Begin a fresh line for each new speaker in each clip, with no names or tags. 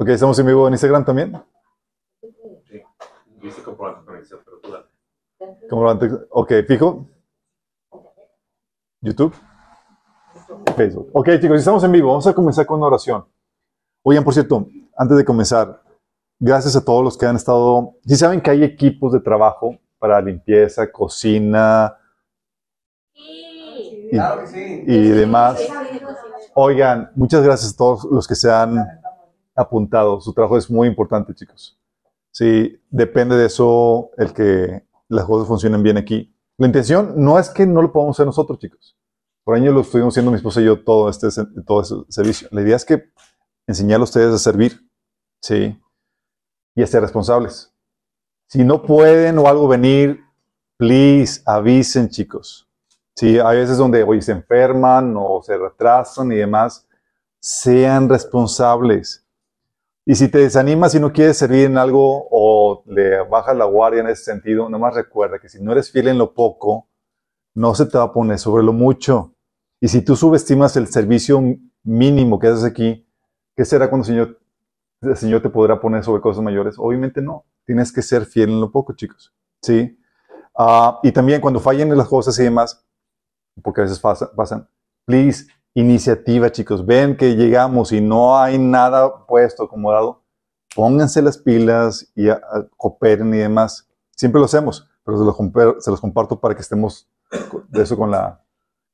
Ok, estamos en vivo en Instagram también.
Sí. Viste comprobante conexión, pero tú dale.
Comprobante. Ok, fijo. YouTube. Facebook. Ok, chicos, estamos en vivo. Vamos a comenzar con una oración. Oigan, por cierto, antes de comenzar, gracias a todos los que han estado. Si saben que hay equipos de trabajo para limpieza, cocina y,
Claro que sí.
y demás. Oigan, muchas gracias a todos los que se han apuntado. Su trabajo es muy importante, chicos. Sí, depende de eso el que las cosas funcionen bien aquí. La intención no es que no lo podamos hacer nosotros, chicos. Por años lo estuvimos haciendo mi esposa y yo todo este todo ese servicio. La idea es que enseñarle a ustedes a servir, sí, y a ser responsables. Si no pueden o algo venir, please avisen, chicos. Sí, hay veces donde hoy se enferman o se retrasan y demás. Sean responsables. Y si te desanimas y no quieres servir en algo o le bajas la guardia en ese sentido, nomás recuerda que si no eres fiel en lo poco, no se te va a poner sobre lo mucho. Y si tú subestimas el servicio mínimo que haces aquí, ¿qué será cuando el Señor, te podrá poner sobre cosas mayores? Obviamente no. Tienes que ser fiel en lo poco, chicos. ¿Sí? Ah, y también cuando fallen las cosas y demás, porque a veces pasa- pasan, please, iniciativa, chicos. Ven que llegamos y no hay nada puesto, acomodado. Pónganse las pilas y a- a- cooperen y demás. Siempre lo hacemos, pero se los, se los comparto para que estemos de eso con, la,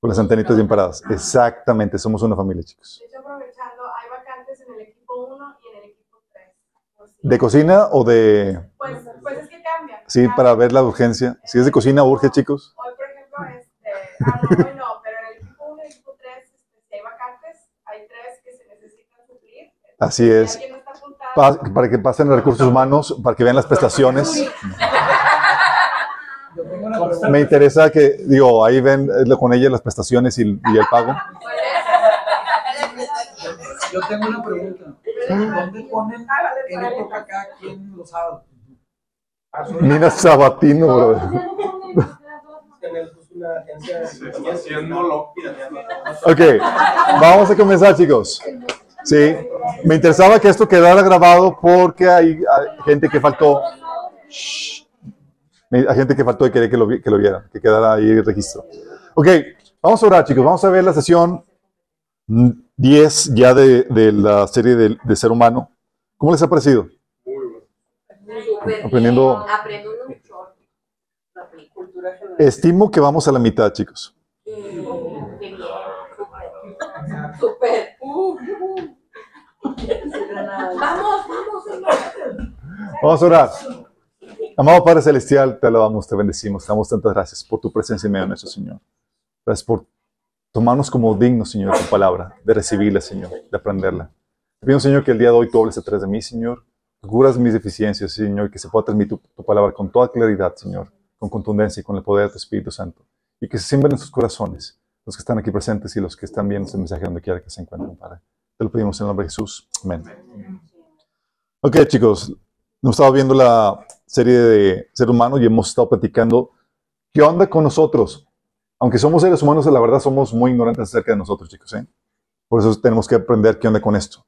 con las antenitas bien paradas. Exactamente, somos una familia, chicos.
De hecho, aprovechando, hay vacantes en el equipo 1 y en el equipo 3. por si-
¿De cocina o de...?
Pues, pues es que cambia.
Sí,
Cambia.
para ver la urgencia. Si es de cocina, urge, chicos.
Hoy, por ejemplo, este, ah, no, hoy no, pero en el equipo 1 y el equipo 3, este, si hay vacantes, hay tres que se necesitan suplir.
Así es. Pa- para que pasen recursos humanos, para que vean las prestaciones. Me interesa que, digo, ahí ven eh, con ella las prestaciones y, y el pago.
Yo tengo una pregunta. ¿Dónde ponen qué le toca a cada quien los sábados?
Nina Sabatino, bro. Ok, vamos a comenzar, chicos. Sí, me interesaba que esto quedara grabado porque hay, hay gente que faltó. Shh. Hay gente que faltó y quería que lo, que lo viera, que quedara ahí el registro. Ok, vamos a orar, chicos. Vamos a ver la sesión mm, 10 ya de, de la serie de, de ser humano. ¿Cómo les ha parecido? Aprendiendo-
Aprendo mucho.
Estimo que vamos a la mitad, chicos.
Bien. Súper. Vamos, vamos, vamos.
A orar. Amado Padre Celestial, te alabamos, te bendecimos, te damos tantas gracias por tu presencia en medio de nuestro Señor. Gracias por tomarnos como dignos, Señor, de tu palabra, de recibirla, Señor, de aprenderla. Te pido, Señor, que el día de hoy tú hables atrás de mí, Señor, curas mis deficiencias, Señor, que se pueda transmitir tu, tu palabra con toda claridad, Señor, con contundencia y con el poder de tu Espíritu Santo. Y que se siembren en sus corazones, los que están aquí presentes y los que están viendo este mensaje donde quiera que se encuentren, Padre. Te lo pedimos en el nombre de Jesús. Amén. Ok, chicos, hemos estado viendo la serie de ser humano y hemos estado platicando qué onda con nosotros. Aunque somos seres humanos, la verdad somos muy ignorantes acerca de nosotros, chicos. ¿eh? Por eso tenemos que aprender qué onda con esto.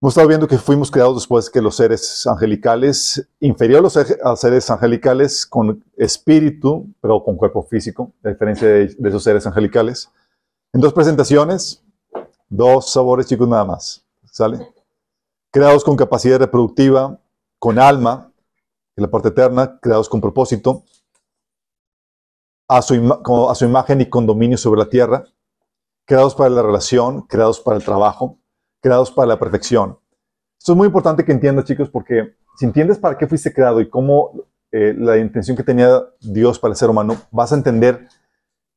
Hemos estado viendo que fuimos creados después que los seres angelicales, inferior a los seres angelicales con espíritu, pero con cuerpo físico, a diferencia de, de esos seres angelicales. En dos presentaciones, dos sabores, chicos, nada más. ¿Sale? Creados con capacidad reproductiva, con alma, en la parte eterna, creados con propósito, a su, como a su imagen y con dominio sobre la tierra, creados para la relación, creados para el trabajo, creados para la perfección. Esto es muy importante que entiendas, chicos, porque si entiendes para qué fuiste creado y cómo eh, la intención que tenía Dios para el ser humano, vas a entender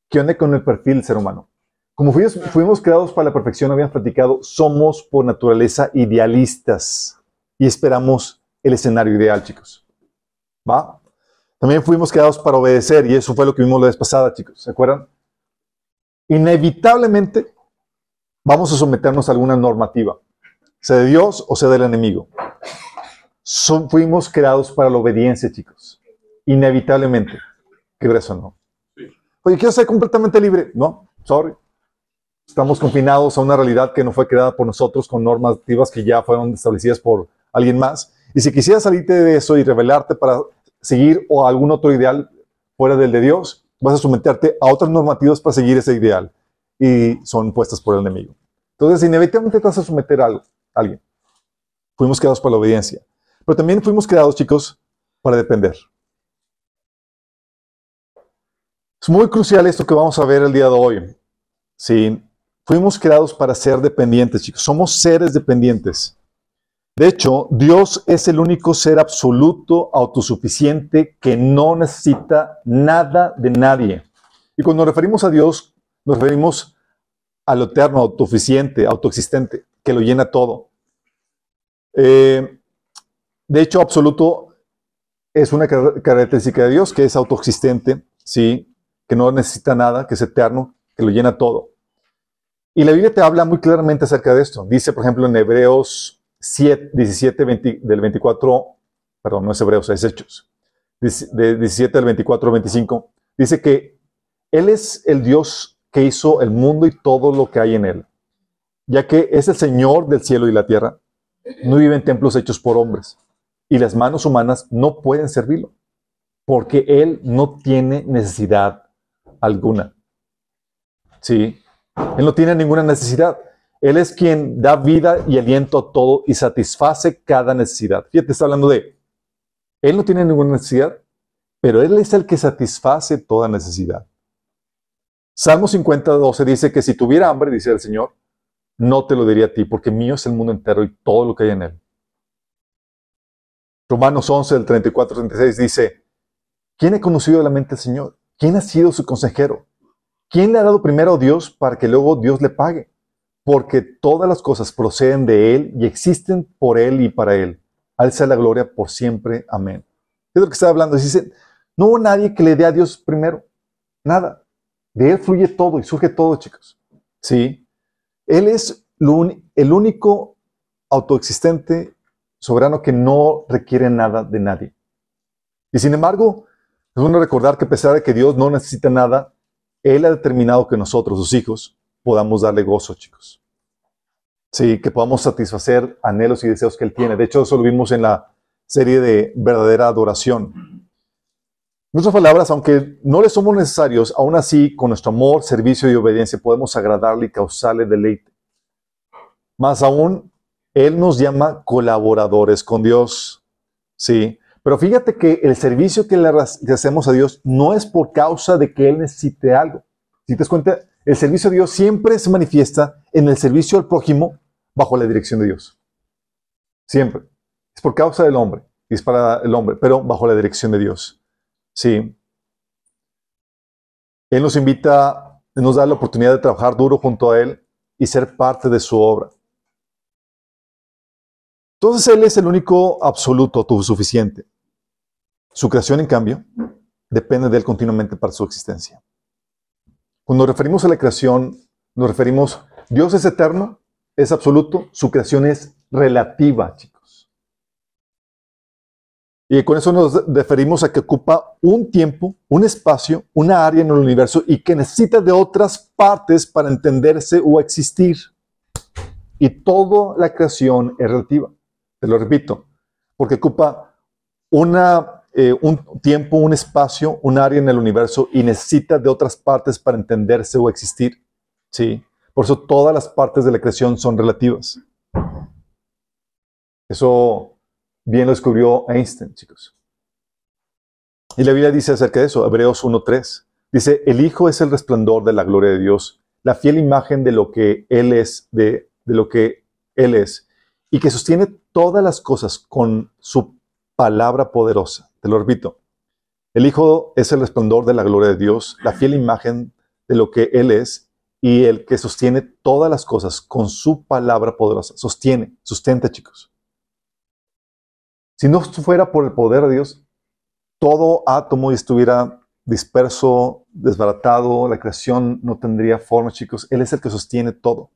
qué onda con el perfil del ser humano. Como fuimos, fuimos creados para la perfección, habíamos platicado, somos por naturaleza idealistas y esperamos el escenario ideal, chicos. ¿Va? También fuimos creados para obedecer y eso fue lo que vimos la vez pasada, chicos. ¿Se acuerdan? Inevitablemente vamos a someternos a alguna normativa, sea de Dios o sea del enemigo. Son- fuimos creados para la obediencia, chicos. Inevitablemente. ¿Qué eso no? Oye, quiero ser completamente libre. No, sorry. Estamos confinados a una realidad que no fue creada por nosotros con normativas que ya fueron establecidas por alguien más. Y si quisieras salirte de eso y rebelarte para seguir o algún otro ideal fuera del de Dios, vas a someterte a otras normativas para seguir ese ideal. Y son puestas por el enemigo. Entonces, inevitablemente te vas a someter a algo, alguien. Fuimos creados para la obediencia. Pero también fuimos creados, chicos, para depender. Es muy crucial esto que vamos a ver el día de hoy. Sí, fuimos creados para ser dependientes, chicos. Somos seres dependientes. De hecho, Dios es el único ser absoluto, autosuficiente, que no necesita nada de nadie. Y cuando nos referimos a Dios, nos referimos a lo eterno, autosuficiente, autoexistente, que lo llena todo. Eh, de hecho, absoluto es una car- característica de Dios, que es autoexistente, ¿sí? que no necesita nada, que es eterno, que lo llena todo. Y la Biblia te habla muy claramente acerca de esto. Dice, por ejemplo, en Hebreos 7, 17, 20 del 24, perdón, no es Hebreos, es Hechos, de 17 al 24 al 25, dice que Él es el Dios que hizo el mundo y todo lo que hay en él, ya que es el Señor del cielo y la tierra, no vive en templos hechos por hombres, y las manos humanas no pueden servirlo, porque Él no tiene necesidad alguna. Sí, Él no tiene ninguna necesidad. Él es quien da vida y aliento a todo y satisface cada necesidad. Fíjate, está hablando de, Él no tiene ninguna necesidad, pero Él es el que satisface toda necesidad. Salmo 50, 12 dice que si tuviera hambre, dice el Señor, no te lo diría a ti, porque mío es el mundo entero y todo lo que hay en él. Romanos 11, del 34 36 dice, ¿quién ha conocido la mente del Señor? ¿Quién ha sido su consejero? ¿Quién le ha dado primero a Dios para que luego Dios le pague? Porque todas las cosas proceden de Él y existen por Él y para Él. Al sea la gloria por siempre. Amén. Es lo que está hablando. Dice, no hubo nadie que le dé a Dios primero. Nada. De Él fluye todo y surge todo, chicos. Sí. Él es el único autoexistente, soberano que no requiere nada de nadie. Y sin embargo, es bueno recordar que a pesar de que Dios no necesita nada, Él ha determinado que nosotros, sus hijos, podamos darle gozo, chicos. Sí, que podamos satisfacer anhelos y deseos que Él tiene. De hecho, eso lo vimos en la serie de verdadera adoración. En otras palabras, aunque no le somos necesarios, aún así, con nuestro amor, servicio y obediencia, podemos agradarle y causarle deleite. Más aún, Él nos llama colaboradores con Dios. Sí. Pero fíjate que el servicio que le hacemos a Dios no es por causa de que Él necesite algo. Si te das cuenta, el servicio a Dios siempre se manifiesta en el servicio al prójimo bajo la dirección de Dios. Siempre. Es por causa del hombre. Y es para el hombre, pero bajo la dirección de Dios. Sí. Él nos invita, nos da la oportunidad de trabajar duro junto a Él y ser parte de su obra. Entonces Él es el único absoluto, autosuficiente. Su creación, en cambio, depende de Él continuamente para su existencia. Cuando nos referimos a la creación, nos referimos, Dios es eterno, es absoluto, su creación es relativa, chicos. Y con eso nos referimos a que ocupa un tiempo, un espacio, una área en el universo y que necesita de otras partes para entenderse o existir. Y toda la creación es relativa. Te lo repito, porque ocupa una, eh, un tiempo, un espacio, un área en el universo y necesita de otras partes para entenderse o existir. ¿sí? Por eso todas las partes de la creación son relativas. Eso bien lo descubrió Einstein, chicos. Y la Biblia dice acerca de eso, Hebreos 1.3. Dice, el Hijo es el resplandor de la gloria de Dios, la fiel imagen de lo que Él es, de, de lo que Él es, y que sostiene todas las cosas con su palabra poderosa. Te lo repito. El Hijo es el resplandor de la gloria de Dios, la fiel imagen de lo que Él es y el que sostiene todas las cosas con su palabra poderosa. Sostiene, sustenta, chicos. Si no fuera por el poder de Dios, todo átomo estuviera disperso, desbaratado, la creación no tendría forma, chicos. Él es el que sostiene todo.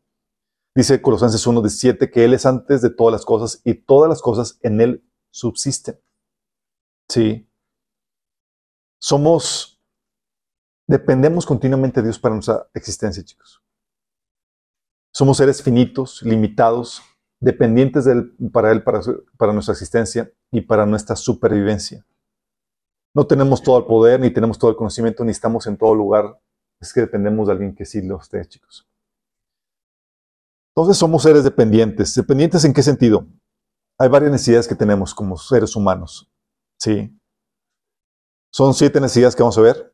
Dice Colosenses 1.17 que Él es antes de todas las cosas y todas las cosas en Él subsisten. Sí. Somos, dependemos continuamente de Dios para nuestra existencia, chicos. Somos seres finitos, limitados, dependientes de él, para Él, para, para nuestra existencia y para nuestra supervivencia. No tenemos todo el poder, ni tenemos todo el conocimiento, ni estamos en todo lugar. Es que dependemos de alguien que sí lo esté, chicos. Entonces somos seres dependientes. ¿Dependientes en qué sentido? Hay varias necesidades que tenemos como seres humanos. Sí. Son siete necesidades que vamos a ver.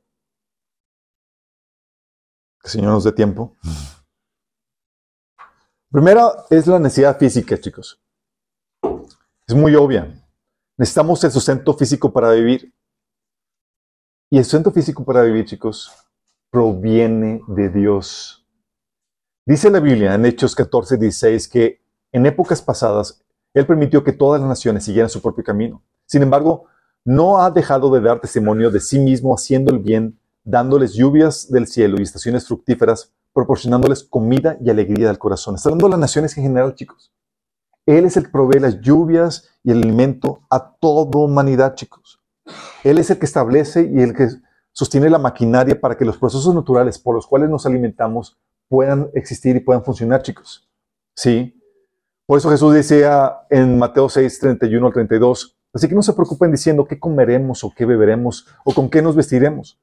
Que el Señor nos dé tiempo. Primera es la necesidad física, chicos. Es muy obvia. Necesitamos el sustento físico para vivir. Y el sustento físico para vivir, chicos, proviene de Dios. Dice la Biblia en Hechos 14, 16 que en épocas pasadas Él permitió que todas las naciones siguieran su propio camino. Sin embargo, no ha dejado de dar testimonio de sí mismo haciendo el bien, dándoles lluvias del cielo y estaciones fructíferas, proporcionándoles comida y alegría del corazón. Está hablando las naciones en general, chicos. Él es el que provee las lluvias y el alimento a toda humanidad, chicos. Él es el que establece y el que sostiene la maquinaria para que los procesos naturales por los cuales nos alimentamos puedan existir y puedan funcionar, chicos. Sí. Por eso Jesús decía en Mateo 6, 31 al 32, así que no se preocupen diciendo qué comeremos o qué beberemos o con qué nos vestiremos.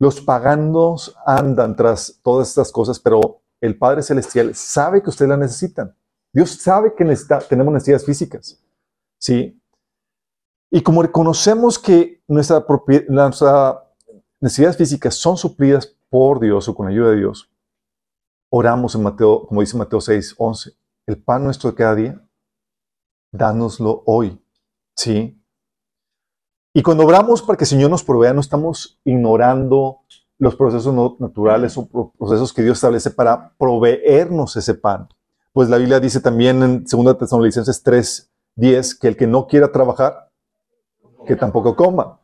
Los paganos andan tras todas estas cosas, pero el Padre Celestial sabe que ustedes las necesitan. Dios sabe que necesita- tenemos necesidades físicas. ¿Sí? Y como reconocemos que nuestras necesidades físicas son suplidas por Dios o con la ayuda de Dios, oramos en Mateo, como dice Mateo 6, 11, el pan nuestro de cada día, dánoslo hoy. ¿Sí? Y cuando oramos para que el Señor nos provea, no estamos ignorando los procesos naturales o pro- procesos que Dios establece para proveernos ese pan. Pues la Biblia dice también en 2 Tesalonicenses 3, 10 que el que no quiera trabajar, que tampoco coma.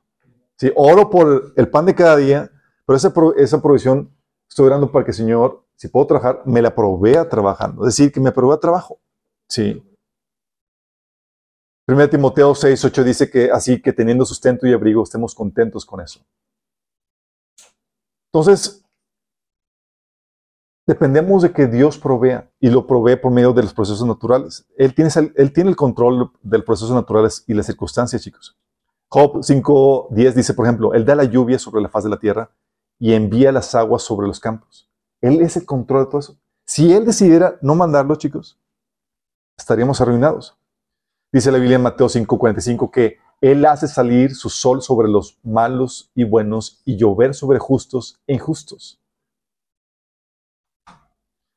¿Sí? Oro por el pan de cada día, pero esa, esa provisión estoy orando para que el Señor, si puedo trabajar, me la provea trabajando. Es decir, que me provea trabajo. Sí. 1 Timoteo 6, 8 dice que así que teniendo sustento y abrigo estemos contentos con eso. Entonces, dependemos de que Dios provea y lo provee por medio de los procesos naturales. Él tiene, el- él tiene el control de los procesos naturales y las circunstancias, chicos. Job 5, 10 dice, por ejemplo, Él da la lluvia sobre la faz de la tierra y envía las aguas sobre los campos. Él es el control de todo eso. Si Él decidiera no mandarlo, chicos, estaríamos arruinados. Dice la Biblia en Mateo 5:45 que Él hace salir su sol sobre los malos y buenos y llover sobre justos e injustos.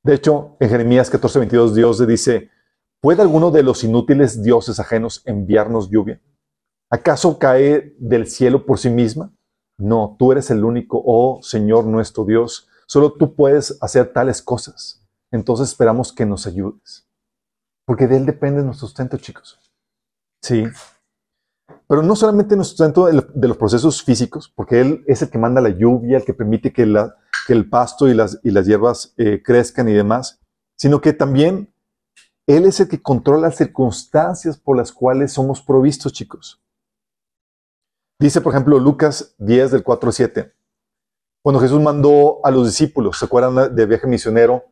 De hecho, en Jeremías 14:22 Dios le dice, ¿puede alguno de los inútiles dioses ajenos enviarnos lluvia? ¿Acaso cae del cielo por sí misma? No, tú eres el único, oh Señor nuestro Dios. Solo tú puedes hacer tales cosas. Entonces esperamos que nos ayudes. Porque de Él depende nuestro sustento, chicos. Sí. Pero no solamente nuestro sustento de los procesos físicos, porque Él es el que manda la lluvia, el que permite que, el pasto y las, y las hierbas eh, crezcan y demás, sino que también Él es el que controla las circunstancias por las cuales somos provistos, chicos. Dice, por ejemplo, Lucas 10 del 4 al 7. Cuando Jesús mandó a los discípulos, ¿se acuerdan de viaje misionero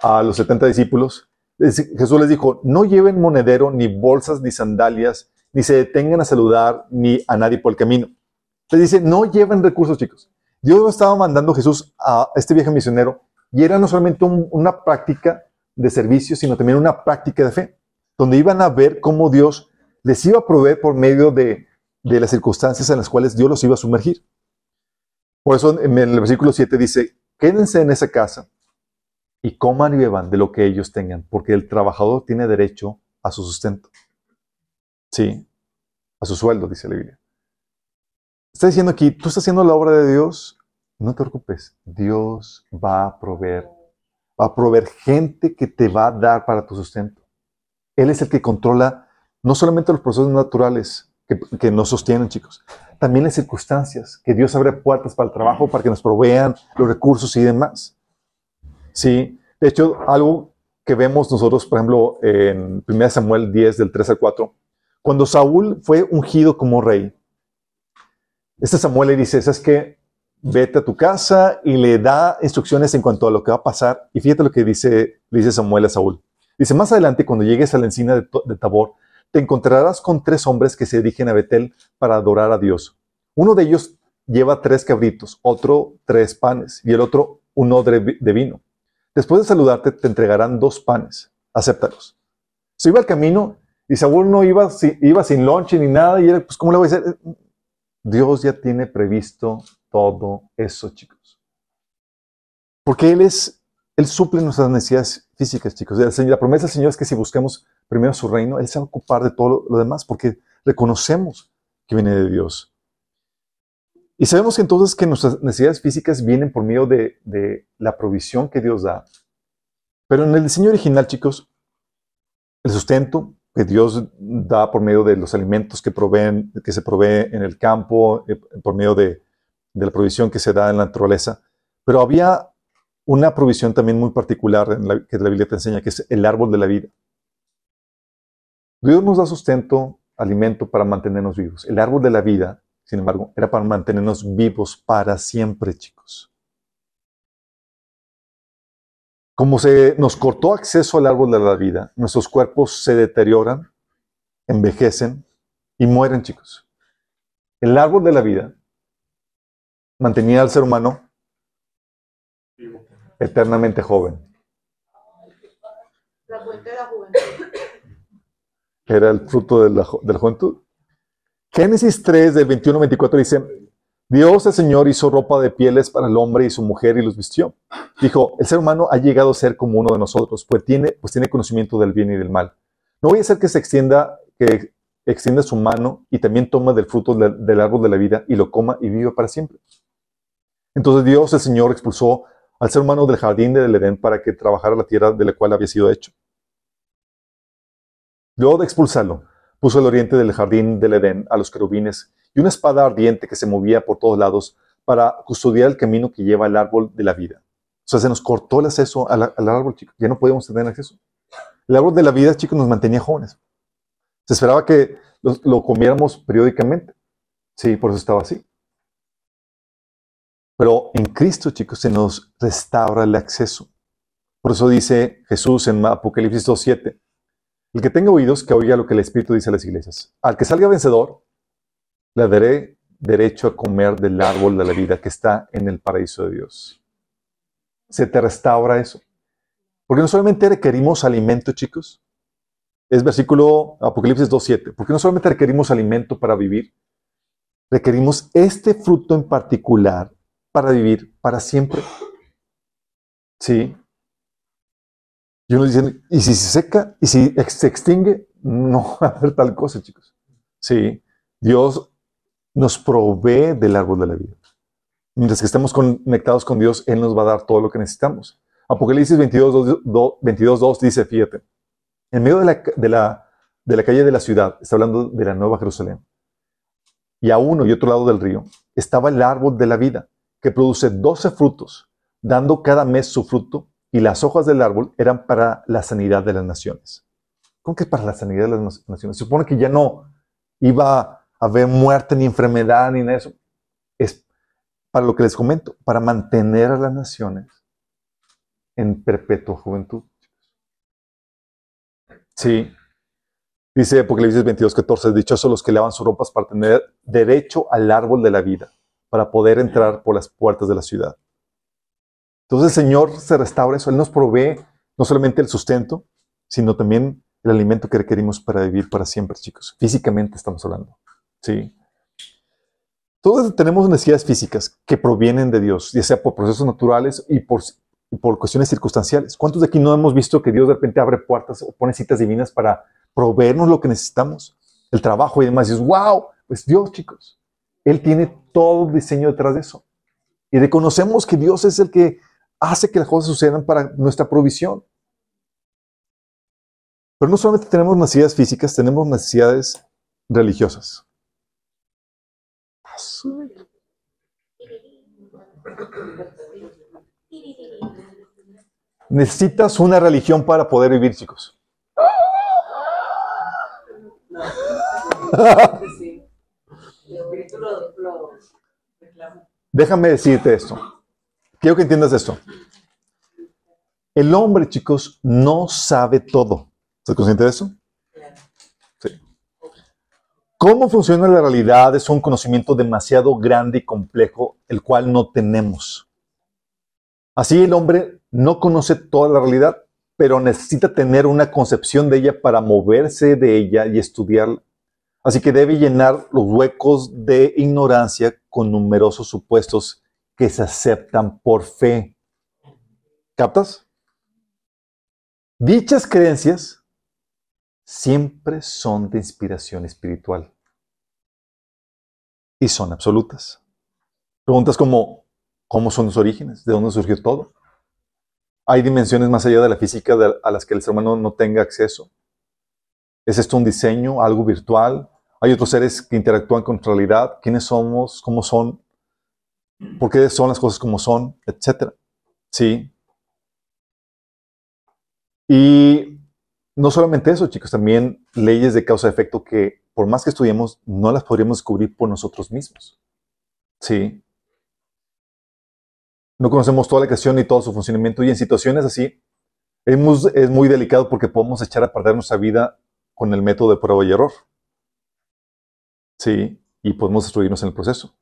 a los 70 discípulos? Jesús les dijo, no lleven monedero, ni bolsas, ni sandalias, ni se detengan a saludar, ni a nadie por el camino. Les dice, no lleven recursos, chicos. Dios estaba mandando a Jesús a este viaje misionero y era no solamente un- una práctica de servicio, sino también una práctica de fe, donde iban a ver cómo Dios les iba a proveer por medio de las circunstancias en las cuales Dios los iba a sumergir. Por eso en el versículo 7 dice, quédense en esa casa y coman y beban de lo que ellos tengan, porque el trabajador tiene derecho a su sustento. Sí, a su sueldo, dice la Biblia. Está diciendo aquí, tú estás haciendo la obra de Dios, no te preocupes, Dios va a proveer, va a proveer gente que te va a dar para tu sustento. Él es el que controla no solamente los procesos naturales que, que nos sostienen, chicos, también las circunstancias, que Dios abre puertas para el trabajo, para que nos provean los recursos y demás. Sí, de hecho, algo que vemos nosotros, por ejemplo, en 1 Samuel 10, del 3 al 4, cuando Saúl fue ungido como rey, este Samuel le dice, ¿sabes qué? vete a tu casa y le da instrucciones en cuanto a lo que va a pasar. Y fíjate lo que dice, dice Samuel a Saúl. Dice, más adelante, cuando llegues a la encina de Tabor, te encontrarás con tres hombres que se dirigen a Betel para adorar a Dios. Uno de ellos lleva tres cabritos, otro tres panes y el otro un odre de vino. Después de saludarte, te entregarán dos panes. Acéptalos. Se iba al camino y Saúl no iba, iba sin lonche ni nada y él, pues, ¿cómo le voy a decir? Dios ya tiene previsto todo eso, chicos. Porque Él es, Él suple nuestras necesidades físicas, chicos. La promesa del Señor es que si buscamos primero su reino, Él se va a ocupar de todo lo, demás, porque reconocemos que viene de Dios. Y sabemos entonces que nuestras necesidades físicas vienen por medio de, de la provisión que Dios da. Pero en el diseño original, chicos, el sustento que Dios da por medio de los alimentos que, proveen, que se provee en el campo, eh, por medio de, de la provisión que se da en la naturaleza. Pero había una provisión también muy particular en la, que la Biblia te enseña, que es el árbol de la vida. Dios nos da sustento, alimento para mantenernos vivos. El árbol de la vida, sin embargo, era para mantenernos vivos para siempre, chicos. Como se nos cortó acceso al árbol de la vida, nuestros cuerpos se deterioran, envejecen y mueren, chicos. El árbol de la vida mantenía al ser humano eternamente joven.
La fuente de la juventud.
Era el fruto de la, de la juventud. Génesis 3, del 21 al 24 dice, Dios el Señor hizo ropa de pieles para el hombre y su mujer y los vistió. Dijo, el ser humano ha llegado a ser como uno de nosotros, pues tiene, pues tiene conocimiento del bien y del mal. No voy a hacer que se extienda, que extienda su mano y también toma del fruto del árbol de la vida y lo coma y viva para siempre. Entonces Dios el Señor expulsó al ser humano del jardín del Edén para que trabajara la tierra de la cual había sido hecho. Luego de expulsarlo, puso al oriente del jardín del Edén a los querubines y una espada ardiente que se movía por todos lados para custodiar el camino que lleva al árbol de la vida. O sea, se nos cortó el acceso al, árbol, chicos. Ya no podíamos tener acceso. El árbol de la vida, chicos, nos mantenía jóvenes. Se esperaba que lo, lo comiéramos periódicamente. Sí, por eso estaba así. Pero en Cristo, chicos, se nos restaura el acceso. Por eso dice Jesús en Apocalipsis 2.7, el que tenga oídos, que oiga lo que el Espíritu dice a las iglesias. Al que salga vencedor, le daré derecho a comer del árbol de la vida que está en el paraíso de Dios. Se te restaura eso. Porque no solamente requerimos alimento, chicos. Es versículo Apocalipsis 2.7. Porque no solamente requerimos alimento para vivir, requerimos este fruto en particular para vivir para siempre. Sí. Y uno dice, ¿y si se seca? ¿Y si se extingue? No va a haber tal cosa, chicos. Sí. Dios nos provee del árbol de la vida. Mientras que estemos conectados con Dios, Él nos va a dar todo lo que necesitamos. Apocalipsis 22, 2, 22, 2 dice, fíjate, en medio de la, de, la, de la calle de la ciudad, está hablando de la Nueva Jerusalén, y a uno y otro lado del río, estaba el árbol de la vida, que produce 12 frutos, dando cada mes su fruto, y las hojas del árbol eran para la sanidad de las naciones. ¿Cómo que para la sanidad de las naciones? Se supone que ya no iba a haber muerte ni enfermedad ni nada de eso. Es para lo que les comento, para mantener a las naciones en perpetua juventud. Sí. Dice Apocalipsis 22, 14, dichosos los que lavan sus ropas para tener derecho al árbol de la vida, para poder entrar por las puertas de la ciudad. Entonces el Señor se restaura eso, Él nos provee no solamente el sustento, sino también el alimento que requerimos para vivir para siempre, chicos. Físicamente estamos hablando. Sí. Todos tenemos necesidades físicas que provienen de Dios, ya sea por procesos naturales y por, y por cuestiones circunstanciales. ¿Cuántos de aquí no hemos visto que Dios de repente abre puertas o pone citas divinas para proveernos lo que necesitamos? El trabajo y demás. Y dices, wow, pues Dios, chicos. Él tiene todo el diseño detrás de eso. Y reconocemos que Dios es el que hace que las cosas sucedan para nuestra provisión. Pero no solamente tenemos necesidades físicas, tenemos necesidades religiosas. Necesitas una religión para poder vivir, chicos.
Lo, lo.
Déjame decirte esto. Quiero que entiendas esto. El hombre, chicos, no sabe todo. ¿Estás consciente de eso? Sí. Cómo funciona la realidad es un conocimiento demasiado grande y complejo, el cual no tenemos. Así el hombre no conoce toda la realidad, pero necesita tener una concepción de ella para moverse de ella y estudiarla. Así que debe llenar los huecos de ignorancia con numerosos supuestos que se aceptan por fe. ¿Captas? Dichas creencias siempre son de inspiración espiritual y son absolutas. Preguntas como, ¿cómo son los orígenes? ¿De dónde surgió todo? ¿Hay dimensiones más allá de la física a las que el ser humano no tenga acceso? ¿Es esto un diseño, algo virtual? ¿Hay otros seres que interactúan con nuestra realidad? ¿Quiénes somos? ¿Cómo son? ¿Por qué son las cosas como son? Etcétera. Sí. Y no solamente eso, chicos, también leyes de causa-efecto que por más que estudiemos, no las podríamos descubrir por nosotros mismos. Sí. No conocemos toda la creación y todo su funcionamiento y en situaciones así es muy delicado porque podemos echar a perder nuestra vida con el método de prueba y error. Sí, y podemos destruirnos en el proceso.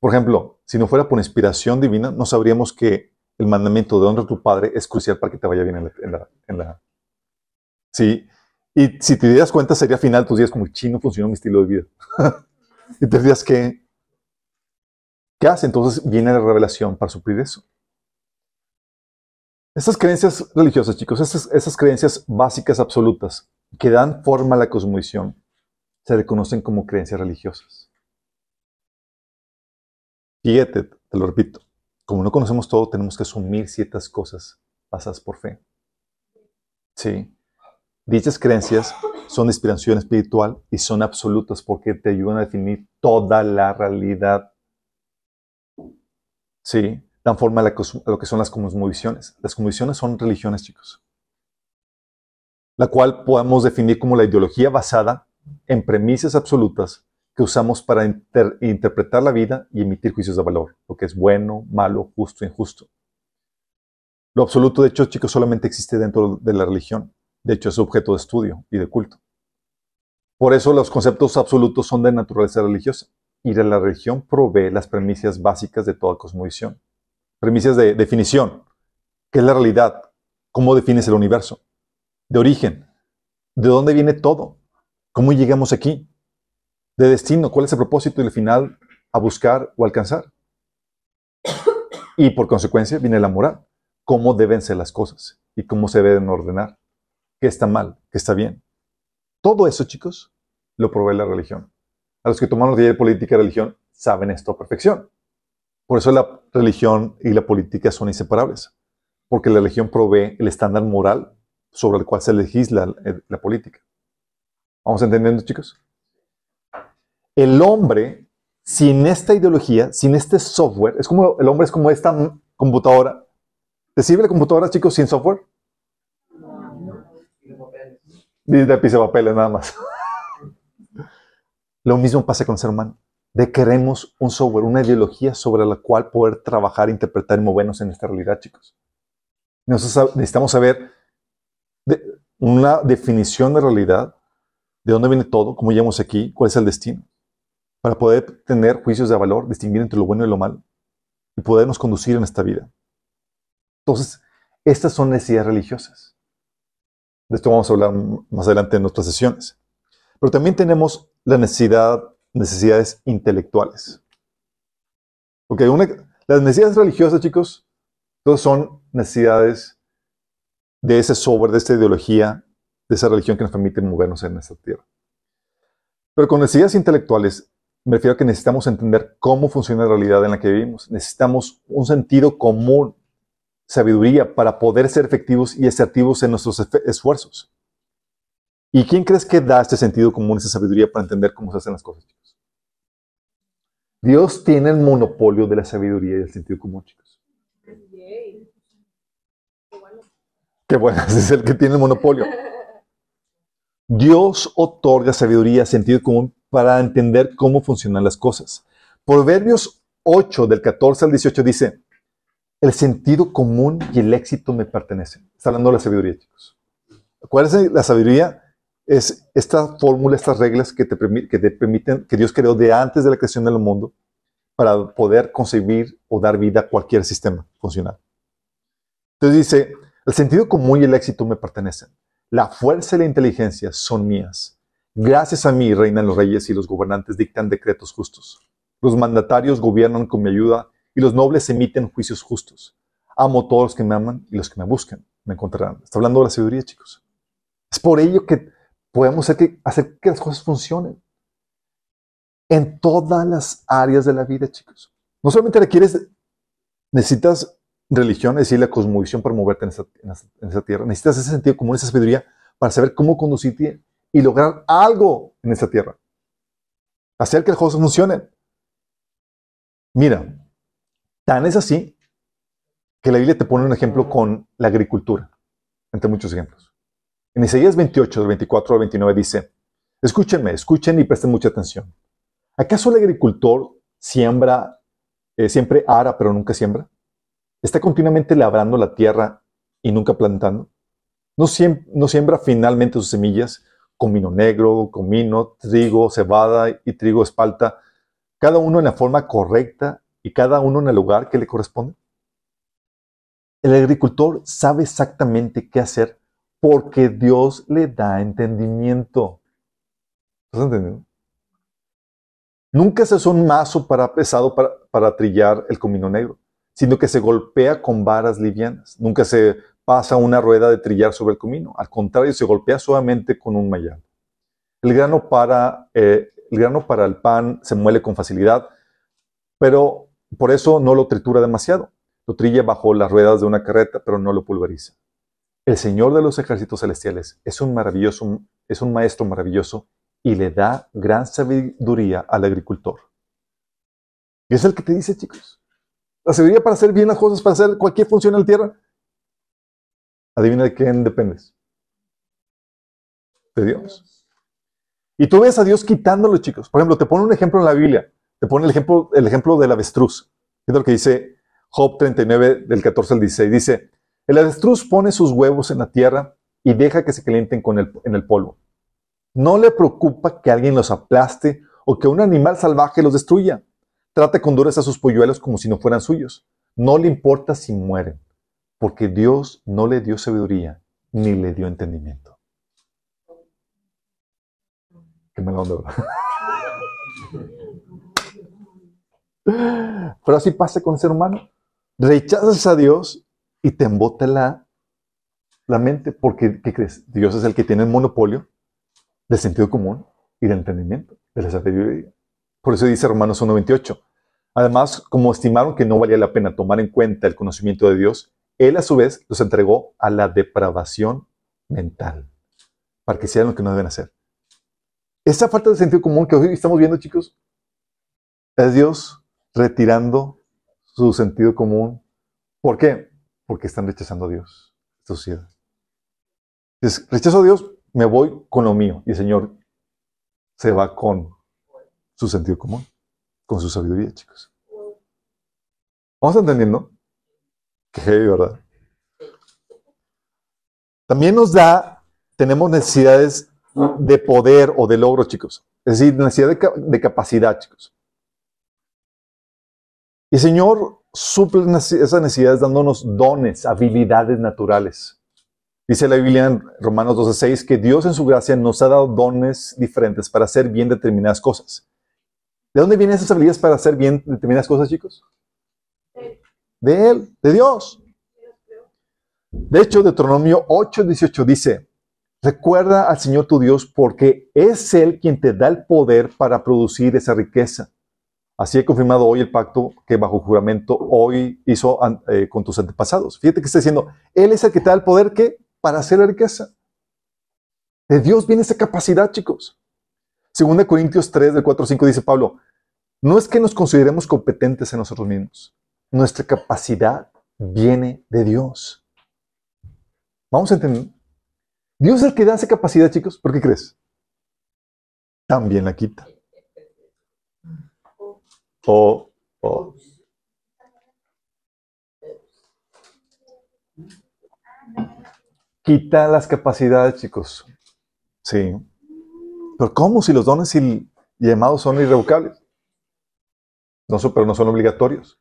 Por ejemplo, si no fuera por inspiración divina, no sabríamos que el mandamiento de honra a tu padre es crucial para que te vaya bien en la... Sí, y si te dieras cuenta, sería al final tus días como chino funcionó mi estilo de vida. y te dirías que, ¿qué hace? Entonces viene la revelación para suplir eso. Estas creencias religiosas, chicos, esas, esas creencias básicas absolutas que dan forma a la cosmovisión, se reconocen como creencias religiosas. Fíjate, te lo repito, como no conocemos todo, tenemos que asumir ciertas cosas basadas por fe. Sí. Dichas creencias son inspiración espiritual y son absolutas porque te ayudan a definir toda la realidad. Sí, dan forma a lo que son las cosmovisiones. Las cosmovisiones son religiones, chicos. La cual podemos definir como la ideología basada en premisas absolutas que usamos para inter- interpretar la vida y emitir juicios de valor, lo que es bueno, malo, justo, injusto. Lo absoluto, de hecho, chicos, solamente existe dentro de la religión. De hecho, es objeto de estudio y de culto. Por eso los conceptos absolutos son de naturaleza religiosa y de la religión provee las premisas básicas de toda cosmovisión. Premisas de definición. ¿Qué es la realidad? ¿Cómo defines el universo? De origen. ¿De dónde viene todo? ¿Cómo llegamos aquí? De destino. ¿Cuál es el propósito y el final a buscar o alcanzar? Y por consecuencia viene la moral. ¿Cómo deben ser las cosas? Y cómo se deben ordenar qué está mal, qué está bien. Todo eso, chicos, lo provee la religión. A los que toman los de política y religión saben esto a perfección. Por eso la religión y la política son inseparables, porque la religión provee el estándar moral sobre el cual se legisla la política. ¿Vamos entendiendo, chicos? El hombre, sin esta ideología, sin este software, es como el hombre es como esta computadora. ¿Te sirve la computadora, chicos, sin software? De piso de papeles nada más. Lo mismo pasa con el ser humano. De queremos un software, una ideología sobre la cual poder trabajar, interpretar y movernos en esta realidad, chicos. Nosotros necesitamos saber de- una definición de realidad, de dónde viene todo, cómo llegamos aquí, cuál es el destino, para poder tener juicios de valor, distinguir entre lo bueno y lo malo y podernos conducir en esta vida. Entonces, estas son necesidades religiosas. De esto vamos a hablar más adelante en nuestras sesiones. Pero también tenemos la necesidad, necesidades intelectuales. Porque las necesidades religiosas, chicos, todas son necesidades de ese software, de esta ideología, de esa religión que nos permite movernos en esta tierra. Pero con necesidades intelectuales, me refiero a que necesitamos entender cómo funciona la realidad en la que vivimos. Necesitamos un sentido común, sabiduría, para poder ser efectivos y asertivos en nuestros esfuerzos. ¿Y quién crees que da este sentido común, esa sabiduría para entender cómo se hacen las cosas, chicos? Dios tiene el monopolio de la sabiduría y del sentido común, chicos. Qué bueno, es el que tiene el monopolio. Dios otorga sabiduría, sentido común para entender cómo funcionan las cosas. Proverbios 8, del 14 al 18, dice, el sentido común y el éxito me pertenecen. Está hablando de la sabiduría, chicos. ¿Cuál es la sabiduría? Es esta fórmula, estas reglas que te, permi- que te permiten, que Dios creó de antes de la creación del mundo para poder concebir o dar vida a cualquier sistema funcional. Entonces dice, el sentido común y el éxito me pertenecen. La fuerza y la inteligencia son mías. Gracias a mí reinan los reyes y los gobernantes dictan decretos justos. Los mandatarios gobiernan con mi ayuda y los nobles emiten juicios justos. Amo a todos los que me aman y los que me buscan me encontrarán. Está hablando de la sabiduría, chicos. Es por ello que podemos hacer que, hacer que las cosas funcionen en todas las áreas de la vida, chicos. No solamente requieres, necesitas religión, es decir, la cosmovisión para moverte en esa, tierra. Necesitas ese sentido común, esa sabiduría para saber cómo conducirte y lograr algo en esta tierra. Hacer que las cosas funcionen. Mira, tan es así que la Biblia te pone un ejemplo con la agricultura, entre muchos ejemplos. En Isaías 28, del 24 al 29 dice, escúchenme, escuchen y presten mucha atención. ¿Acaso el agricultor siembra, eh, siempre ara, pero nunca siembra? ¿Está continuamente labrando la tierra y nunca plantando? ¿No, siem- no siembra finalmente sus semillas comino negro, comino, trigo, cebada y trigo espalta, cada uno en la forma correcta y cada uno en el lugar que le corresponde? El agricultor sabe exactamente qué hacer porque Dios le da entendimiento. ¿Estás entendiendo? Nunca se usa un mazo para pesado para trillar el comino negro, sino que se golpea con varas livianas. Nunca se pasa una rueda de trillar sobre el comino. Al contrario, se golpea suavemente con un mayal. El grano para, eh, el grano para el pan se muele con facilidad, pero por eso no lo tritura demasiado. Lo trilla bajo las ruedas de una carreta, pero no lo pulveriza. El Señor de los ejércitos celestiales es un es un maestro maravilloso y le da gran sabiduría al agricultor. Y es el que te dice, chicos, la sabiduría para hacer bien las cosas, para hacer cualquier función en la tierra. Adivina de quién dependes. De Dios. Y tú ves a Dios quitándolo, chicos. Por ejemplo, te pone un ejemplo en la Biblia. Te pone el ejemplo, el ejemplo del avestruz. Es lo que dice Job 39, del 14 al 16. Dice, el avestruz pone sus huevos en la tierra y deja que se calienten con el, en el polvo. No le preocupa que alguien los aplaste o que un animal salvaje los destruya. Trata con dureza a sus polluelos como si no fueran suyos. No le importa si mueren, porque Dios no le dio sabiduría ni le dio entendimiento. Qué mala onda. Pero así pasa con el ser humano. Rechazas a Dios y te embota la, la mente, porque, ¿qué crees? Dios es el que tiene el monopolio del sentido común y del entendimiento, de la sabiduría. Por eso dice Romanos 1.28. Además, como estimaron que no valía la pena tomar en cuenta el conocimiento de Dios, Él a su vez los entregó a la depravación mental, para que hicieran lo que no deben hacer. Esa falta de sentido común que hoy estamos viendo, chicos, es Dios retirando su sentido común. ¿Por qué? Porque están rechazando a Dios, esta sociedad. Entonces, rechazo a Dios, me voy con lo mío. Y el Señor se va con su sentido común, con su sabiduría, chicos. ¿Vamos entendiendo? Qué heavy, ¿verdad? También nos da, tenemos necesidades de poder o de logro, chicos. Es decir, necesidad de, ca- de capacidad, chicos. Y el Señor suple esas necesidades dándonos dones, habilidades naturales. Dice la Biblia en Romanos 12:6 que Dios en su gracia nos ha dado dones diferentes para hacer bien determinadas cosas. ¿De dónde vienen esas habilidades para hacer bien determinadas cosas, chicos? De Él, de Dios. De hecho, Deuteronomio 8:18 dice, recuerda al Señor tu Dios porque es Él quien te da el poder para producir esa riqueza. Así he confirmado hoy el pacto que bajo juramento hoy hizo eh, con tus antepasados. Fíjate que está diciendo, Él es el que te da el poder que para hacer la riqueza. De Dios viene esa capacidad, chicos. Según de Corintios 3, del 4 al 5 dice Pablo, no es que nos consideremos competentes en nosotros mismos. Nuestra capacidad viene de Dios. Vamos a entender. Dios es el que da esa capacidad, chicos. ¿Por qué crees? También la quita. O, Oh. Quita las capacidades, chicos. Sí. Pero ¿cómo si los dones y llamados son irrevocables? No, son- pero no son obligatorios.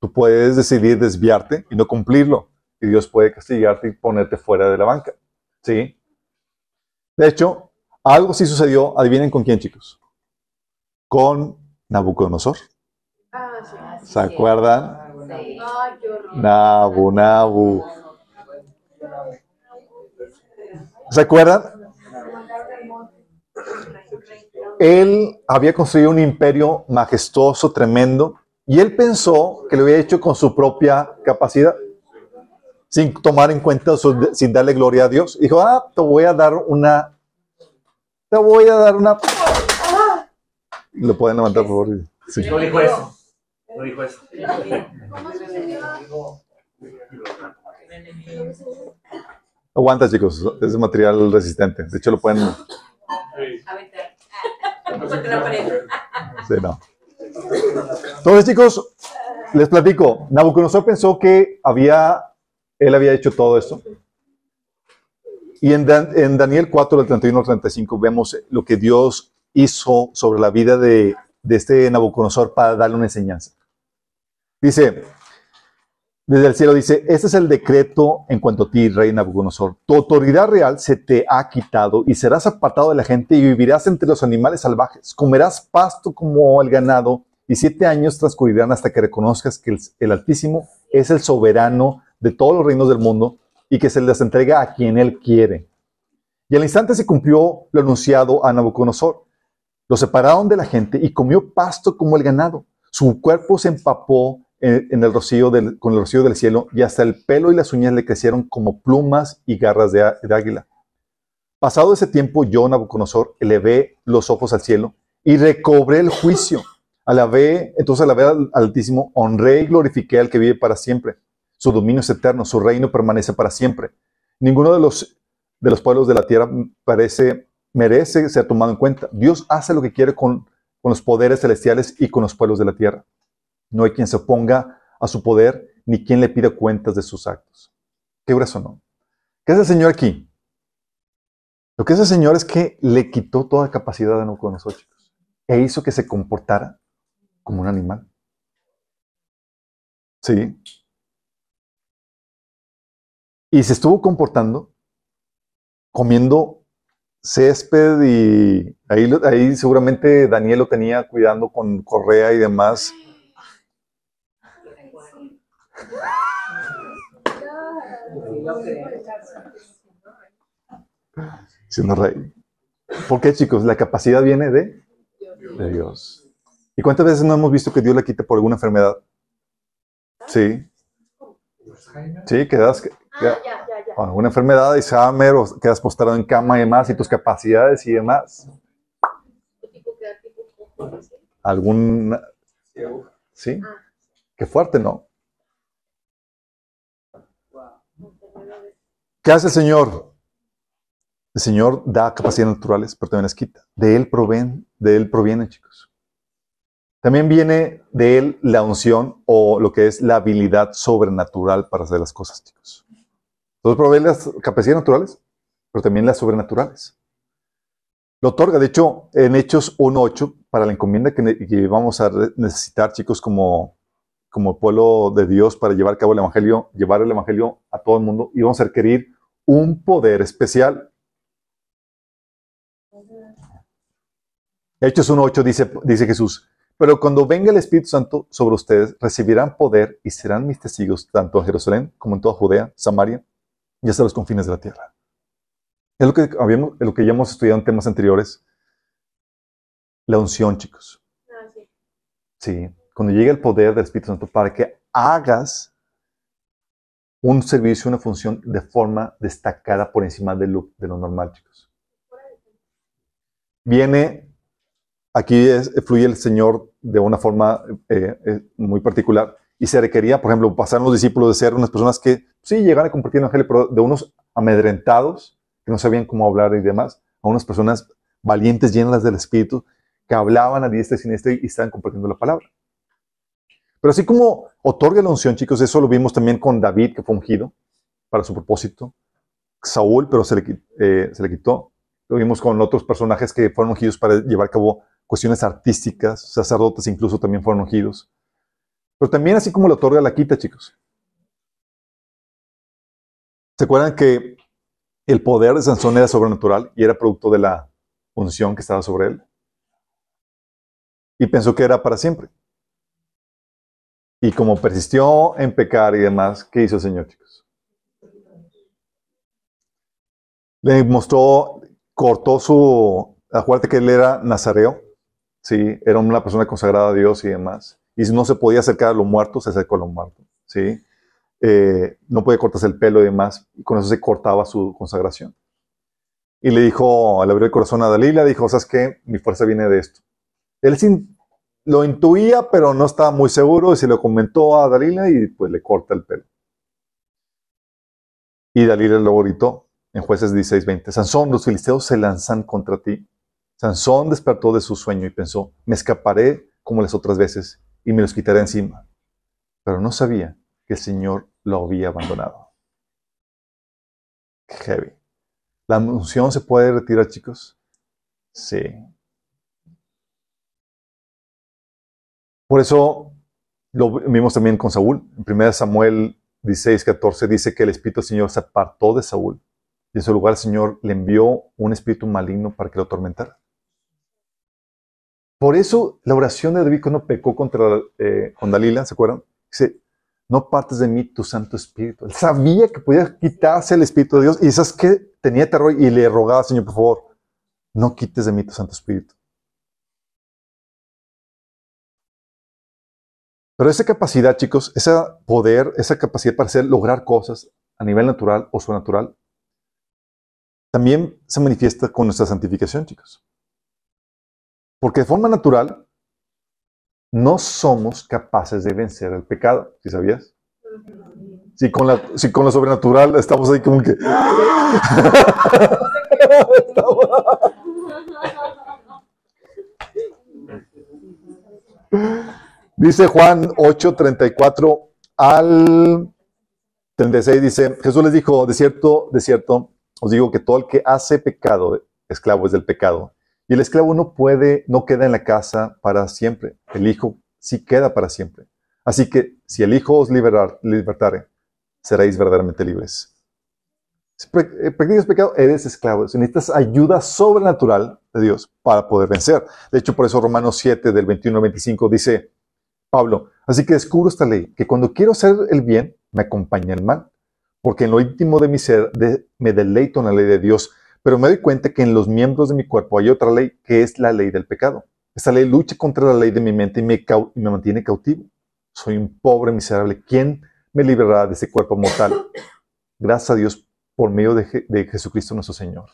Tú puedes decidir desviarte y no cumplirlo. Y Dios puede castigarte y ponerte fuera de la banca. ¿Sí? De hecho, algo sí sucedió. Adivinen con quién, chicos. Con Nabucodonosor.
Ah, sí.
¿Se acuerdan?
Sí.
Nabu, Nabu. ¿Se acuerdan? Él había construido un imperio majestuoso, tremendo, y él pensó que lo había hecho con su propia capacidad, sin tomar en cuenta, su- sin darle gloria a Dios. Dijo, ah, te voy a dar una, te voy a dar una... Lo pueden levantar, por favor. Sí.
No dijo eso. No dijo eso.
Aguanta, chicos, es material resistente. De hecho, lo pueden... Sí, no. Entonces, chicos, les platico. Nabucodonosor pensó que había, él había hecho todo esto. Y en, en Daniel 4, del 31 al 35, vemos lo que Dios hizo sobre la vida de, de este Nabucodonosor para darle una enseñanza. Dice, desde el cielo dice, este es el decreto en cuanto a ti, rey Nabucodonosor. Tu autoridad real se te ha quitado y serás apartado de la gente y vivirás entre los animales salvajes. Comerás pasto como el ganado y siete años transcurrirán hasta que reconozcas que el, el Altísimo es el soberano de todos los reinos del mundo y que se les entrega a quien él quiere. Y al instante se cumplió lo anunciado a Nabucodonosor. Lo separaron de la gente y comió pasto como el ganado. Su cuerpo se empapó en, el rocío del, con el rocío del cielo y hasta el pelo y las uñas le crecieron como plumas y garras de águila. Pasado ese tiempo, yo, Nabucodonosor, elevé los ojos al cielo y recobré el juicio. Alabé, entonces alabé al Altísimo, honré y glorifiqué al que vive para siempre. Su dominio es eterno, su reino permanece para siempre. Ninguno de los, de los pueblos de la tierra parece, merece ser tomado en cuenta. Dios hace lo que quiere con, con los poderes celestiales y con los pueblos de la tierra. No hay quien se oponga a su poder ni quien le pida cuentas de sus actos. Qué grueso, ¿no? ¿Qué hace el Señor aquí? Lo que hace el Señor es que le quitó toda capacidad a Nabucodonosor, chicos, e hizo que se comportara como un animal. Sí. Y se estuvo comportando comiendo césped y ahí, ahí seguramente Daniel lo tenía cuidando con correa y demás. Siendo rey. ¿Por qué, chicos? La capacidad viene de, de Dios. ¿Y cuántas veces no hemos visto que Dios le quita por alguna enfermedad? Sí. Sí, quedas
Ah,
con alguna enfermedad, Alzheimer, o quedas postrado en cama y demás, y tus capacidades y demás. Algún. Sí. Qué fuerte, ¿no? ¿Qué hace el Señor? El Señor da capacidades naturales, pero también las quita. De Él proveen, de Él provienen, chicos. También viene de Él la unción o lo que es la habilidad sobrenatural para hacer las cosas, chicos. Entonces provee las capacidades naturales, pero también las sobrenaturales. Lo otorga, de hecho, en Hechos 1.8, para la encomienda que, vamos a necesitar, chicos, como, como pueblo de Dios para llevar a cabo el Evangelio, llevar el Evangelio a todo el mundo, y vamos a requerir un poder especial. Hechos 1.8 dice, dice Jesús, pero cuando venga el Espíritu Santo sobre ustedes, recibirán poder y serán mis testigos tanto en Jerusalén como en toda Judea, Samaria y hasta los confines de la tierra. Es lo que, habíamos, es lo que ya hemos estudiado en temas anteriores. La unción, chicos.
Ah, sí.
Sí. Cuando llega el poder del Espíritu Santo para que hagas un servicio, una función de forma destacada por encima de lo, de lo normal, chicos. Viene, aquí fluye el Señor de una forma eh, eh, muy particular y se requería, por ejemplo, pasar los discípulos de ser unas personas que sí llegaron a compartir el Evangelio, pero de unos amedrentados, que no sabían cómo hablar y demás, a unas personas valientes, llenas del Espíritu, que hablaban a diestra y siniestra y estaban compartiendo la palabra. Pero así como otorga la unción, chicos, eso lo vimos también con David, que fue ungido para su propósito. Saúl, pero se le, qui- eh, se le quitó. Lo vimos con otros personajes que fueron ungidos para llevar a cabo cuestiones artísticas. Sacerdotes incluso también fueron ungidos. Pero también así como le otorga, la quita, chicos. ¿Se acuerdan que el poder de Sansón era sobrenatural y era producto de la unción que estaba sobre él? Y pensó que era para siempre. Y como persistió en pecar y demás, ¿qué hizo el Señor, chicos? Le mostró, cortó su... Acuérdate que él era nazareo, ¿sí? Era una persona consagrada a Dios y demás. Y si no se podía acercar a los muertos, se acercó a los muertos, ¿sí? Eh, no podía cortarse el pelo y demás, y con eso se cortaba su consagración. Y le dijo, le abrió el corazón a Dalila, dijo, ¿sabes qué? Mi fuerza viene de esto. Él sin, lo intuía, pero no estaba muy seguro, y se lo comentó a Dalila y pues le corta el pelo. Y Dalila luego gritó en jueces 16:20, Sansón, los filisteos se lanzan contra ti. Sansón despertó de su sueño y pensó, me escaparé como las otras veces y me los quitaré encima. Pero no sabía que el Señor lo había abandonado. Heavy. ¿La unción se puede retirar, chicos? Sí. Por eso lo vimos también con Saúl. En 1 Samuel 16, 14 dice que el Espíritu del Señor se apartó de Saúl. Y en su lugar el Señor le envió un espíritu maligno para que lo atormentara. Por eso la oración de David cuando pecó contra eh, con Dalila, ¿se acuerdan? Dice, no partes de mí tu Santo Espíritu. Él sabía que podía quitarse el Espíritu de Dios y sabes que tenía terror y le rogaba, Señor, por favor, no quites de mí tu Santo Espíritu. Pero esa capacidad, chicos, ese poder, esa capacidad para lograr cosas a nivel natural o sobrenatural, también se manifiesta con nuestra santificación, chicos. Porque de forma natural no somos capaces de vencer el pecado, ¿sí sabías? Si con, la, lo sobrenatural estamos ahí como que... Dice Juan 8, 34 al 36, dice, Jesús les dijo, de cierto, de cierto, os digo que todo el que hace pecado, esclavo es del pecado. Y el esclavo no puede, no queda en la casa para siempre. El hijo sí queda para siempre. Así que si el hijo os liberar, libertare, seréis verdaderamente libres. Si eh, practicas pecado, eres esclavo. Si necesitas ayuda sobrenatural de Dios para poder vencer. De hecho, por eso Romanos 7, del 21 al 25, dice Pablo, así que descubro esta ley, que cuando quiero hacer el bien, me acompaña el mal. Porque en lo íntimo de mi ser me deleito en la ley de Dios, pero me doy cuenta que en los miembros de mi cuerpo hay otra ley, que es la ley del pecado. Esta ley lucha contra la ley de mi mente y me, mantiene cautivo. Soy un pobre miserable. ¿Quién me librará de ese cuerpo mortal? Gracias a Dios por medio de Jesucristo nuestro Señor.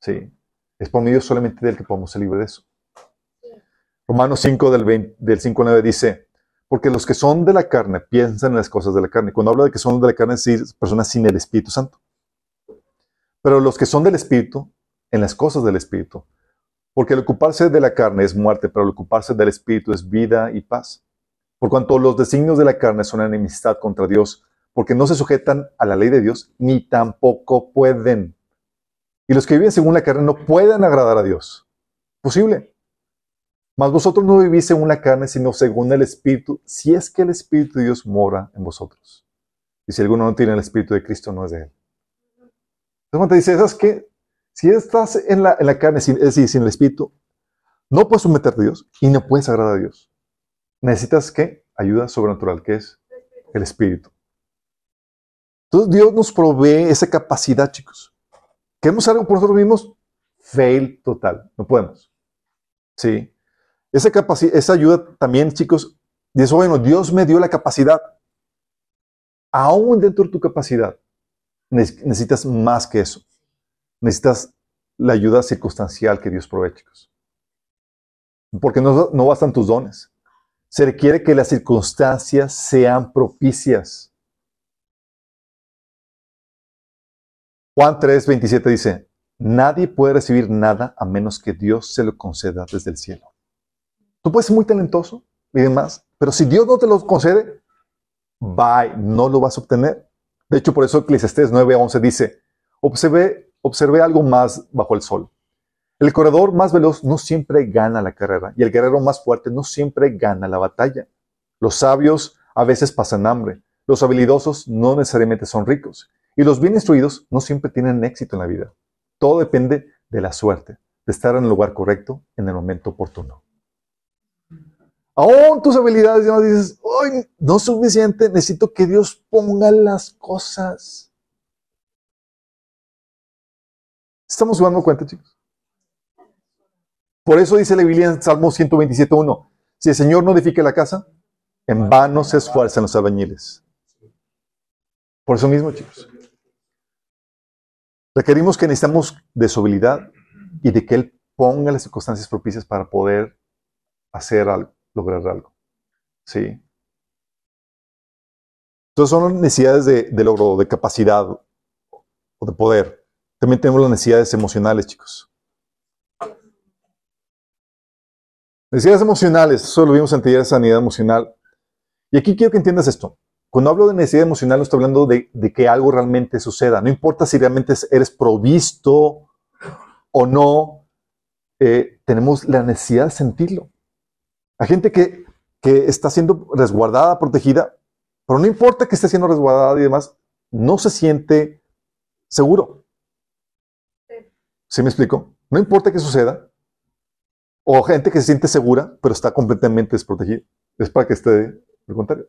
Sí. Es por medio solamente del que podemos ser libres de eso. Romanos 5 del, 20 del 5 al 9 dice, porque los que son de la carne piensan en las cosas de la carne. Cuando habla de que son de la carne, es personas sin el Espíritu Santo. Pero los que son del Espíritu, en las cosas del Espíritu. Porque el ocuparse de la carne es muerte, pero el ocuparse del Espíritu es vida y paz. Por cuanto los designios de la carne son enemistad contra Dios, porque no se sujetan a la ley de Dios, ni tampoco pueden. Y los que viven según la carne no pueden agradar a Dios. Posible. Mas vosotros no vivís según la carne, sino según el Espíritu, si es que el Espíritu de Dios mora en vosotros. Y si alguno no tiene el Espíritu de Cristo, no es de él. Entonces, te dice. Si estás en la, en la carne, sin, es decir, sin el Espíritu, no puedes someterte a Dios y no puedes agradar a Dios. Necesitas, ¿qué? Ayuda sobrenatural, que es el Espíritu. Entonces, Dios nos provee esa capacidad, chicos. ¿Queremos algo por nosotros mismos? Fail total. No podemos. Sí. Esa ayuda también, chicos, dice, bueno, Dios me dio la capacidad. Aún dentro de tu capacidad, ne- necesitas más que eso. Necesitas la ayuda circunstancial que Dios provee, chicos. Porque no, no bastan tus dones. Se requiere que las circunstancias sean propicias. Juan 3, 27 dice, nadie puede recibir nada a menos que Dios se lo conceda desde el cielo. Tú puedes ser muy talentoso y demás, Pero si Dios no te lo concede, bye, no lo vas a obtener. De hecho, por eso Eclesiastés 9 a 11 dice, observe, observe algo más bajo el sol. El corredor más veloz no siempre gana la carrera y el guerrero más fuerte no siempre gana la batalla. Los sabios a veces pasan hambre, los habilidosos no necesariamente son ricos y los bien instruidos no siempre tienen éxito en la vida. Todo depende de la suerte, de estar en el lugar correcto en el momento oportuno. Aún tus habilidades ya no dices, no es suficiente, necesito que Dios ponga las cosas. ¿Estamos dando cuenta, chicos? Por eso dice la Biblia en Salmo 127.1, si el Señor no edifica la casa, en vano se esfuerzan los albañiles. Por eso mismo, chicos. Requerimos que necesitamos de su habilidad y de que Él ponga las circunstancias propicias para poder hacer algo, lograr algo. ¿Sí? Entonces son necesidades de, de logro, de capacidad o de poder. También tenemos las necesidades emocionales, chicos. Necesidades emocionales, eso lo vimos en de sanidad emocional. Y aquí quiero que entiendas esto. Cuando hablo de necesidad emocional, no estoy hablando de, que algo realmente suceda. No importa si realmente eres provisto o no, eh, tenemos la necesidad de sentirlo. Hay gente que, que está siendo resguardada, protegida, pero no importa que esté siendo resguardada y demás, no se siente seguro. ¿Sí me explico? No importa que suceda, o gente que se siente segura, pero está completamente desprotegida. Es para que esté lo contrario.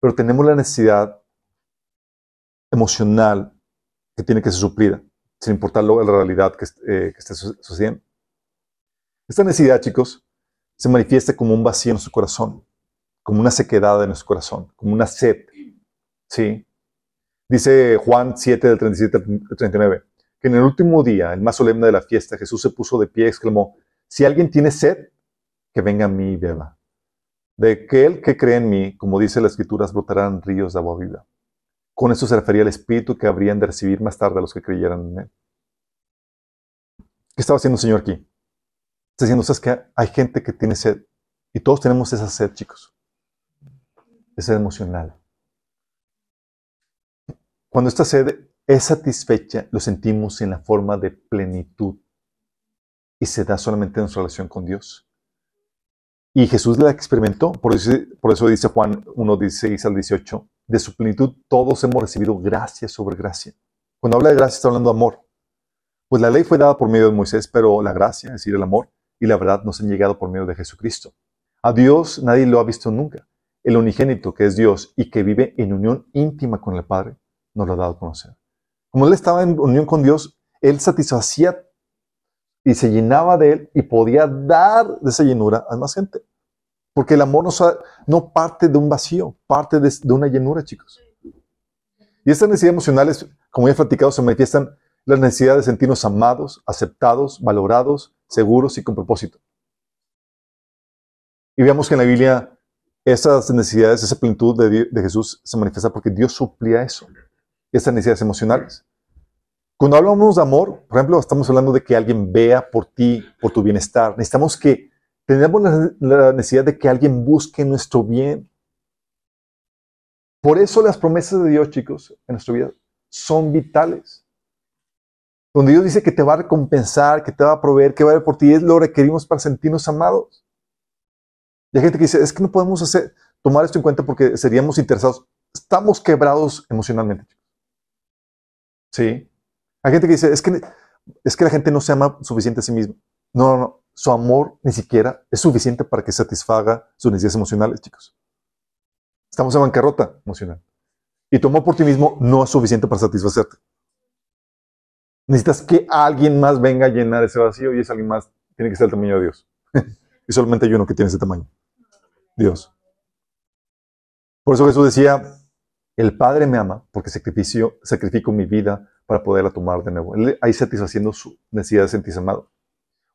Pero tenemos la necesidad emocional que tiene que ser suplida, sin importar la realidad que, eh, que esté sucediendo. Esta necesidad, chicos, se manifiesta como un vacío en nuestro corazón, como una sequedad en nuestro corazón, como una sed. ¿Sí? Dice Juan 7, del 37 al 39, que en el último día, el más solemne de la fiesta, Jesús se puso de pie y exclamó, si alguien tiene sed, que venga a mí y beba. De aquel que cree en mí, como dice las escrituras, brotarán ríos de agua viva. Con esto se refería al Espíritu que habrían de recibir más tarde a los que creyeran en Él. ¿Qué estaba haciendo el Señor aquí? Diciendo, ¿sabes que Hay gente que tiene sed. Y todos tenemos esa sed, chicos. Esa sed emocional. Cuando esta sed es satisfecha, lo sentimos en la forma de plenitud y se da solamente en nuestra relación con Dios. Y Jesús la experimentó, por eso, por eso dice Juan 1, 16 al 18, de su plenitud todos hemos recibido gracia sobre gracia. Cuando habla de gracia está hablando de amor. Pues la ley fue dada por medio de Moisés, pero la gracia, es decir, el amor y la verdad nos han llegado por medio de Jesucristo. A Dios nadie lo ha visto nunca. El unigénito, que es Dios y que vive en unión íntima con el Padre, nos lo ha dado a conocer. Como Él estaba en unión con Dios, Él satisfacía y se llenaba de él y podía dar de esa llenura a más gente. Porque el amor no, parte de un vacío, parte de, una llenura, chicos. Y estas necesidades emocionales, como ya he platicado, se manifiestan la necesidad de sentirnos amados, aceptados, valorados, seguros y con propósito. Y veamos que en la Biblia esas necesidades, esa plenitud de, Jesús se manifiesta porque Dios suplía eso, esas necesidades emocionales. Cuando hablamos de amor, por ejemplo, estamos hablando de que alguien vea por ti, por tu bienestar. Necesitamos que tengamos la necesidad de que alguien busque nuestro bien. Por eso las promesas de Dios, chicos, en nuestra vida son vitales. Donde Dios dice que te va a recompensar, que te va a proveer, que va a ver por ti, es lo que requerimos para sentirnos amados. Y hay gente que dice, es que no podemos hacer, tomar esto en cuenta porque seríamos interesados. Estamos quebrados emocionalmente. Sí. Hay gente que dice, es que, es que la gente no se ama suficiente a sí misma. No, no, no. Su amor ni siquiera es suficiente para que satisfaga sus necesidades emocionales, chicos. Estamos en bancarrota emocional. Y tu amor por ti mismo no es suficiente para satisfacerte. Necesitas que alguien más venga a llenar ese vacío y ese alguien más tiene que ser el tamaño de Dios. y solamente hay uno que tiene ese tamaño. Dios. Por eso Jesús decía, el Padre me ama porque sacrificio, sacrifico mi vida para poderla tomar de nuevo. Él ahí satisfaciendo su necesidad de sentirse amado.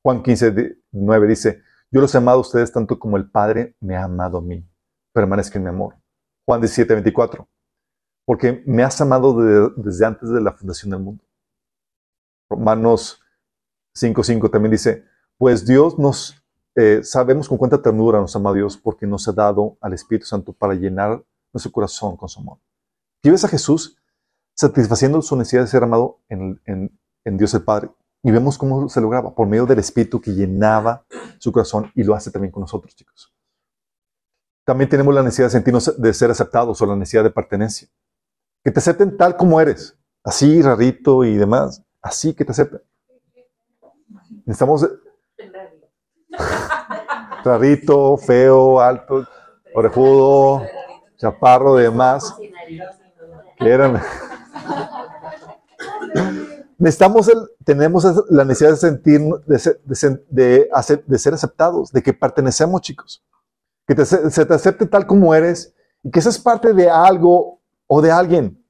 Juan 15, 9 dice, yo los he amado a ustedes tanto como el Padre me ha amado a mí. Permanezca en mi amor. Juan 17, 24, porque me has amado desde antes de la fundación del mundo. Romanos 5, 5 también dice, pues Dios nos eh, sabemos con cuánta ternura nos ama Dios porque nos ha dado al Espíritu Santo para llenar nuestro corazón con su amor. Y ves a Jesús satisfaciendo su necesidad de ser amado en Dios el Padre. Y vemos cómo se lograba por medio del Espíritu que llenaba su corazón y lo hace también con nosotros, chicos. También tenemos la necesidad de sentirnos de ser aceptados o la necesidad de pertenencia. Que te acepten tal como eres, así, rarito y demás, así que te acepten. Necesitamos rarito, feo, alto, orejudo, chaparro, demás. que eran. Necesitamos, el- tenemos la necesidad de sentir, de ser, de ser- de hacer- de ser aceptados, de que pertenecemos, chicos. Que te, se te acepte tal como eres y que seas parte de algo o de alguien.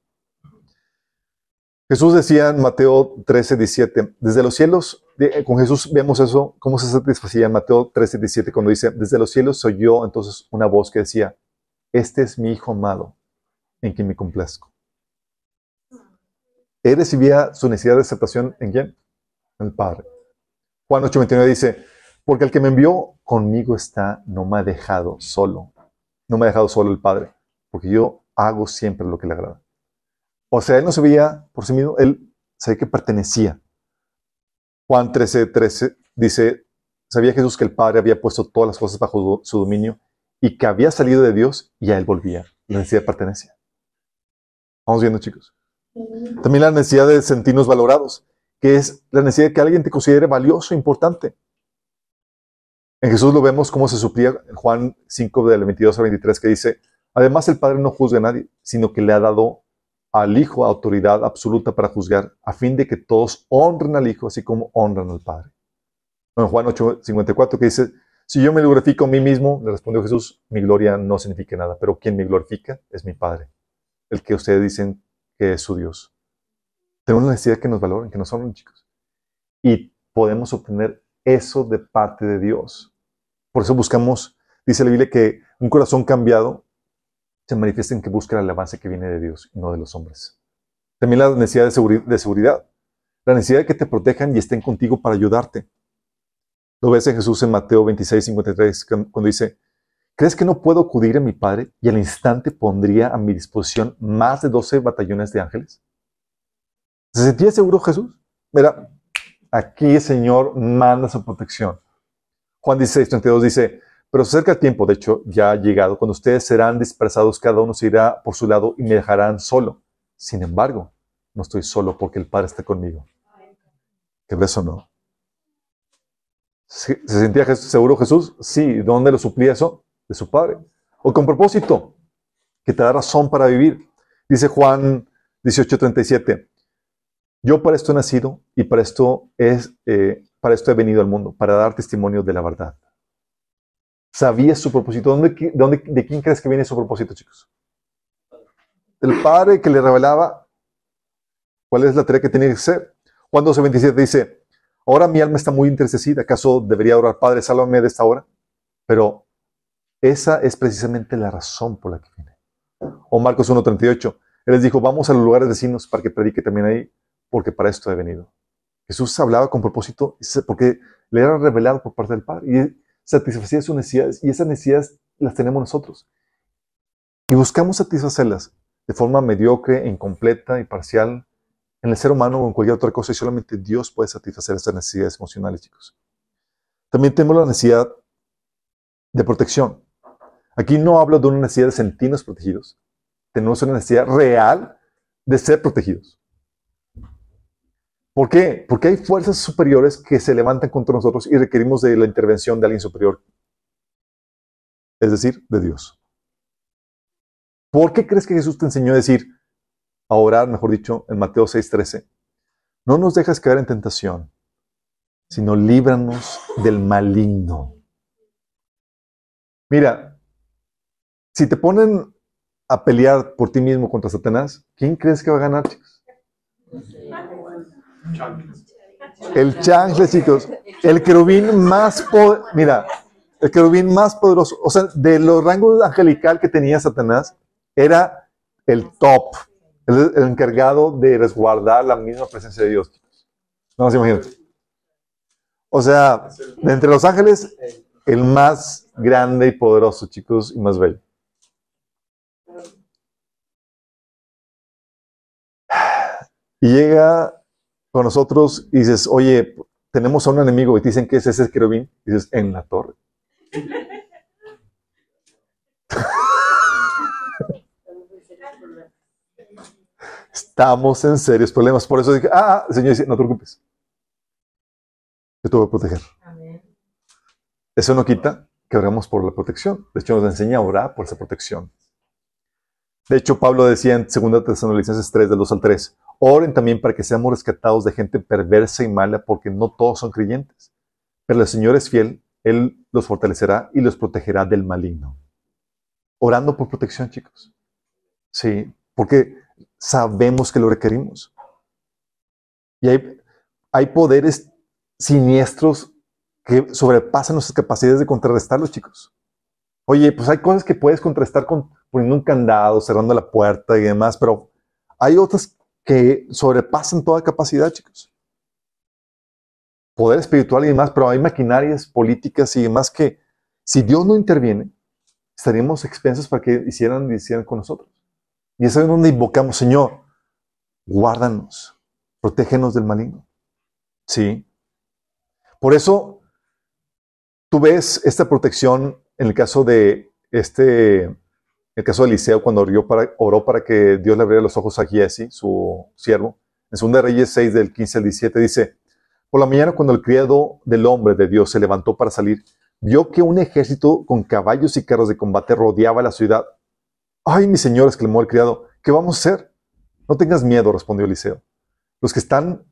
Jesús decía en Mateo 13, 17, desde los cielos, de- con Jesús vemos eso, cómo se satisfacía en Mateo 13, 17, cuando dice, desde los cielos soy yo, entonces una voz que decía, este es mi Hijo amado, en quien me complazco. Él recibía su necesidad de aceptación en quién? En el Padre. Juan 8:29 dice, porque el que me envió conmigo está, no me ha dejado solo. No me ha dejado solo el Padre, porque yo hago siempre lo que le agrada. O sea, él no se veía por sí mismo, él sabía que pertenecía. Juan 13, 13 dice, sabía Jesús que el Padre había puesto todas las cosas bajo su dominio y que había salido de Dios y a él volvía. La necesidad de pertenencia. Vamos viendo, chicos. También la necesidad de sentirnos valorados, que es la necesidad de que alguien te considere valioso, importante. En Jesús lo vemos cómo se suplía en Juan 5 del 22 al 23 que dice, además el Padre no juzga a nadie, sino que le ha dado al Hijo autoridad absoluta para juzgar, a fin de que todos honren al Hijo así como honran al Padre. En Juan 8, 54 que dice, si yo me glorifico a mí mismo, le respondió Jesús, mi gloria no significa nada, pero quien me glorifica es mi Padre, el que ustedes dicen que es su Dios. Tenemos la necesidad que nos valoren, que nos honren, chicos. Y podemos obtener eso de parte de Dios. Por eso buscamos, dice la Biblia, que un corazón cambiado se en que busca el avance que viene de Dios y no de los hombres. También la necesidad de seguridad. La necesidad de que te protejan y estén contigo para ayudarte. Lo ves en Jesús en Mateo 26, 53, cuando dice, ¿crees que no puedo acudir a mi Padre y al instante pondría a mi disposición más de 12 batallones de ángeles? ¿Se sentía seguro Jesús? Mira, aquí el Señor manda su protección. Juan 16, 32 dice, pero se acerca el tiempo, de hecho ya ha llegado, cuando ustedes serán dispersados, cada uno se irá por su lado y me dejarán solo. Sin embargo, no estoy solo porque el Padre está conmigo. ¿Qué ves o no? ¿Se, se sentía seguro Jesús? Sí. ¿Dónde lo suplía eso? De su Padre. O con propósito, que te da razón para vivir. Dice Juan 18:37, yo para esto he nacido y para esto, es, eh, para esto he venido al mundo, para dar testimonio de la verdad. Sabía su propósito. ¿Dónde, qui- dónde- ¿De quién crees que viene su propósito, chicos? Del Padre que le revelaba cuál es la tarea que tenía que hacer. Juan 12:27 dice, ahora mi alma está muy entristecida, ¿acaso debería orar, Padre, sálvame de esta hora? Pero esa es precisamente la razón por la que viene. O Marcos 1:38, él les dijo, vamos a los lugares vecinos para que predique también ahí, porque para esto he venido. Jesús hablaba con propósito porque le era revelado por parte del Padre y satisfacía sus necesidades y esas necesidades las tenemos nosotros. Y buscamos satisfacerlas de forma mediocre, incompleta y parcial en el ser humano o en cualquier otra cosa y solamente Dios puede satisfacer esas necesidades emocionales, chicos. También tenemos la necesidad de protección. Aquí no hablo de una necesidad de sentirnos protegidos. Tenemos una necesidad real de ser protegidos. ¿Por qué? Porque hay fuerzas superiores que se levantan contra nosotros y requerimos de la intervención de alguien superior. Es decir, de Dios. ¿Por qué crees que Jesús te enseñó a decir, a orar, mejor dicho, en Mateo 6:13? No nos dejes caer en tentación, sino líbranos del maligno. Mira, si te ponen a pelear por ti mismo contra Satanás, ¿quién crees que va a ganar, chicos? El changle, chicos. El querubín más poderoso. Mira, el querubín más poderoso. O sea, de los rangos angelical que tenía Satanás, era el top. El, el encargado de resguardar la misma presencia de Dios. No se imagínate. O sea, de entre los ángeles, el más grande y poderoso, chicos, y más bello. Y llega con nosotros y dices, oye, tenemos a un enemigo y te dicen que es ese querubín. Y dices, en la torre. Estamos en serios problemas. Por eso dije, ah, el Señor dice, no te preocupes. Yo te voy a proteger. Eso no quita que oremos por la protección. De hecho, nos enseña a orar por esa protección. De hecho, Pablo decía en 2 Tesalonicenses 3, del 2 al 3, oren también para que seamos rescatados de gente perversa y mala, porque no todos son creyentes. Pero el Señor es fiel, Él los fortalecerá y los protegerá del maligno. Orando por protección, chicos. Sí, porque sabemos que lo requerimos. Y hay, hay poderes siniestros que sobrepasan nuestras capacidades de contrarrestarlos, chicos. Oye, pues hay cosas que puedes contrarrestar con poniendo un candado, cerrando la puerta y demás, pero hay otras que sobrepasan toda capacidad, chicos. Poder espiritual y demás, pero hay maquinarias políticas y demás que si Dios no interviene, estaríamos expensas para que hicieran y hicieran con nosotros. Y es ahí donde invocamos, Señor, guárdanos, protégenos del maligno. Sí. Por eso, tú ves esta protección en el caso de este, el caso de Eliseo, cuando oró para, que Dios le abriera los ojos a Giesi, su siervo. En 2 Reyes 6, del 15 al 17, dice, por la mañana cuando el criado del hombre de Dios se levantó para salir, vio que un ejército con caballos y carros de combate rodeaba la ciudad. Ay, mi señor, exclamó el criado, ¿qué vamos a hacer? No tengas miedo, respondió Eliseo. Los que están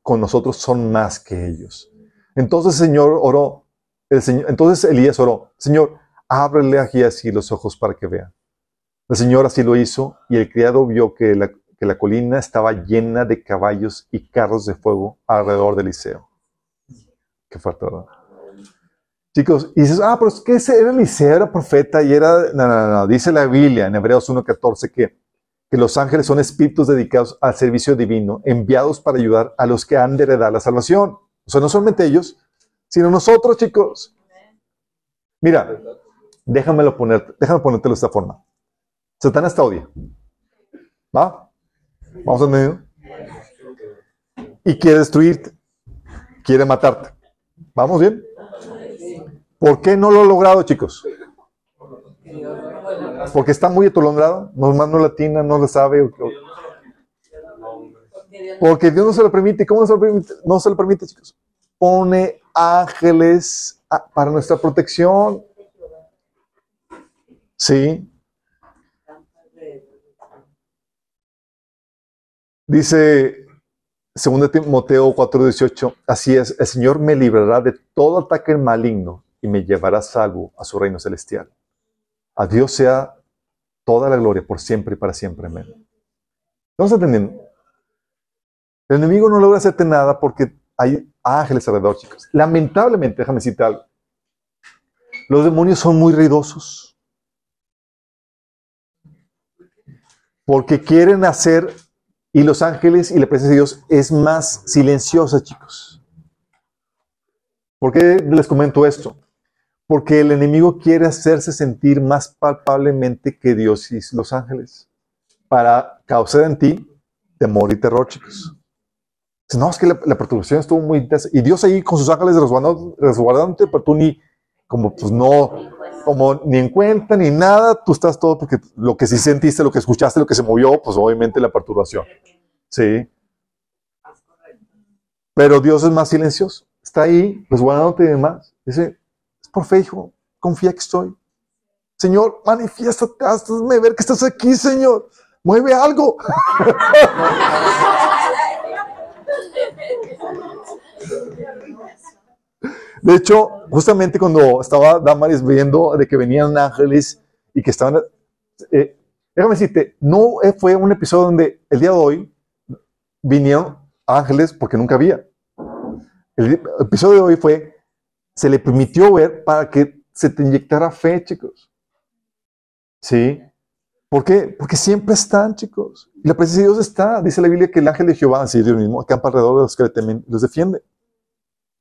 con nosotros son más que ellos. Entonces el Señor oró, el señor, entonces Elías oró, Señor, ábrele a Giesi los ojos para que vea. El Señor así lo hizo y el criado vio que la, que la colina estaba llena de caballos y carros de fuego alrededor de Eliseo. Qué fuerte, ¿verdad? Chicos, y dices, ah, pero es que ese era Eliseo, era profeta y era. No, no, no, dice la Biblia en Hebreos 1.14 que, que los ángeles son espíritus dedicados al servicio divino, enviados para ayudar a los que han de heredar la salvación. O sea, no solamente ellos, sino nosotros, chicos. Mira, déjamelo poner, déjame ponértelo de esta forma. Satanás te odia. ¿Va? Vamos a medio. Y quiere destruirte. Quiere matarte. ¿Vamos bien? ¿Por qué no lo ha logrado, chicos? Porque está muy atolondrado, nomás no latina, no lo sabe. Porque Dios no se lo permite. ¿Cómo no se lo permite? No se lo permite, chicos. Pone ángeles para nuestra protección. Sí. Dice 2 Timoteo 4:18, así es, el Señor me librará de todo ataque maligno y me llevará salvo a su reino celestial. A Dios sea toda la gloria por siempre y para siempre. Amén. ¿Estamos entendiendo? El enemigo no logra hacerte nada porque hay ángeles alrededor, chicos. Lamentablemente, déjame decirte algo. Los demonios son muy ruidosos. Porque quieren hacer, y los ángeles y la presencia de Dios es más silenciosa, chicos. ¿Por qué les comento esto? Porque el enemigo quiere hacerse sentir más palpablemente que Dios y los ángeles para causar en ti temor y terror, chicos. No, es que la, perturbación estuvo muy intensa. Y Dios ahí con sus ángeles resguardándote, pero tú ni, como pues no, como ni en cuenta ni nada, tú estás todo porque lo que sí sentiste, lo que escuchaste, lo que se movió, pues obviamente la perturbación. Sí. Pero Dios es más silencioso. Está ahí resguardándote y demás. Dice, es por fe, hijo. Confía que estoy. Señor, manifiéstate, hazme ver que estás aquí, Señor. Mueve algo. De hecho, justamente cuando estaba Damaris viendo de que venían ángeles y que estaban... Eh, déjame decirte, no fue un episodio donde el día de hoy vinieron ángeles porque nunca había. El episodio de hoy fue, se le permitió ver para que se te inyectara fe, chicos. ¿Sí? ¿Por qué? Porque siempre están, chicos. Y la presencia de Dios está. Dice la Biblia que el ángel de Jehová, así Dios mismo, acampa alrededor de los que temen, los defiende.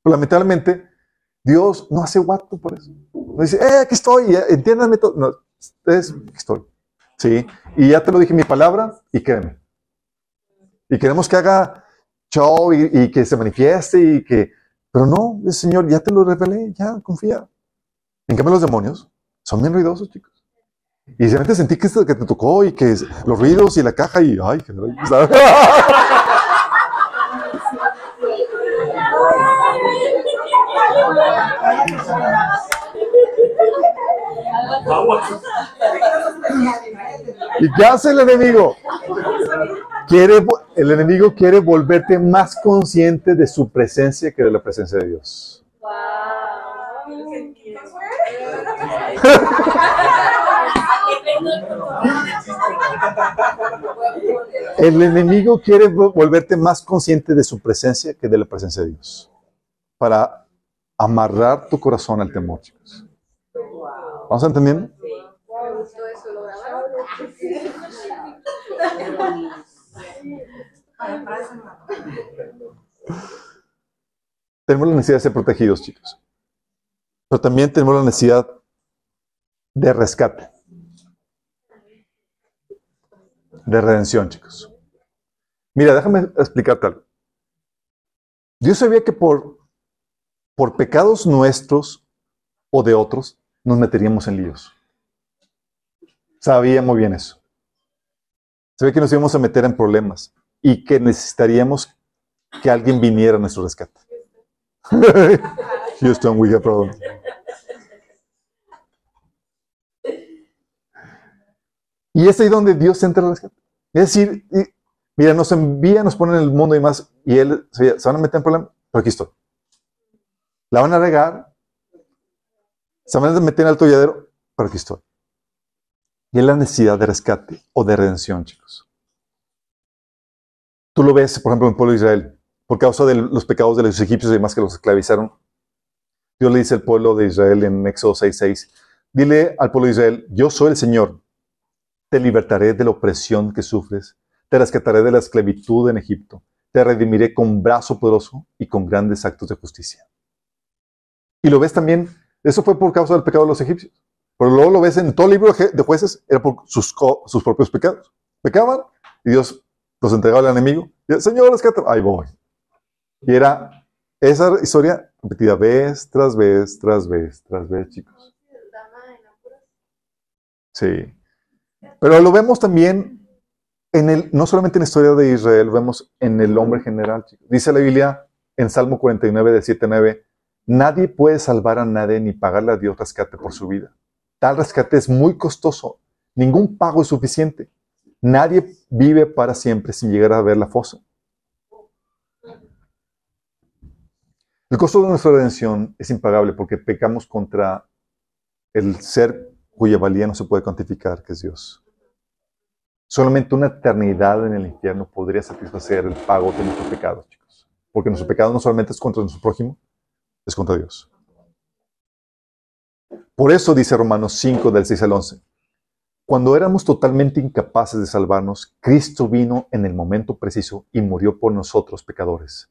Pero lamentablemente, Dios no hace guato por eso. No dice, eh, aquí estoy, entiéndanme todo. No, es, aquí estoy. Sí, y ya te lo dije mi palabra y créeme. Y queremos que haga show y, que se manifieste y que... Pero no, el Señor, ya te lo revelé, ya, confía. En cambio los demonios son bien ruidosos, chicos. Y de repente sentí que, que te tocó y que los ruidos y la caja y... Ay, ¿sabes? ¿Y qué hace el enemigo? Quiere, el enemigo quiere volverte más consciente de su presencia que de la presencia de Dios. El enemigo quiere vo- volverte más consciente de su presencia que de la presencia de Dios. Para amarrar tu corazón al temor, chicos. ¿Vamos entendiendo? Tenemos la necesidad de ser protegidos, chicos. Pero también tenemos la necesidad de rescate. De redención, chicos. Mira, déjame explicarte algo. Dios sabía que por, por pecados nuestros o de otros nos meteríamos en líos. Sabía muy bien eso. Sabía que nos íbamos a meter en problemas y que necesitaríamos que alguien viniera a nuestro rescate. Houston, we have problem. Y es ahí donde Dios entra al rescate. Es decir, mira, nos envía, nos pone en el mundo y más, y Él se, se van a meter en problemas, pero aquí estoy. La van a regar, se van a meter en el atolladero, pero aquí estoy. Y es la necesidad de rescate o de redención, chicos. Tú lo ves, por ejemplo, en el pueblo de Israel, por causa de los pecados de los egipcios y demás que los esclavizaron. Dios le dice al pueblo de Israel en Éxodo 6:6, dile al pueblo de Israel, yo soy el Señor, te libertaré de la opresión que sufres, te rescataré de la esclavitud en Egipto, te redimiré con brazo poderoso y con grandes actos de justicia. Y lo ves también, eso fue por causa del pecado de los egipcios, pero luego lo ves en todo el libro de jueces, era por sus, sus propios pecados. Pecaban y Dios los entregaba al enemigo. Y el Señor, ahí voy. Y era esa historia repetida vez tras vez, tras vez, tras vez, chicos. Sí. Pero lo vemos también en el, no solamente en la historia de Israel, lo vemos en el hombre general. chicos. Dice la Biblia en Salmo 49, de 7 a 9, nadie puede salvar a nadie ni pagarle a Dios rescate por su vida. Tal rescate es muy costoso. Ningún pago es suficiente. Nadie vive para siempre sin llegar a ver la fosa. El costo de nuestra redención es impagable porque pecamos contra el ser cuya valía no se puede cuantificar, que es Dios. Solamente una eternidad en el infierno podría satisfacer el pago de nuestros pecados, chicos. Porque nuestro pecado no solamente es contra nuestro prójimo, es contra Dios. Por eso dice Romanos 5, del 6 al 11. Cuando éramos totalmente incapaces de salvarnos, Cristo vino en el momento preciso y murió por nosotros pecadores.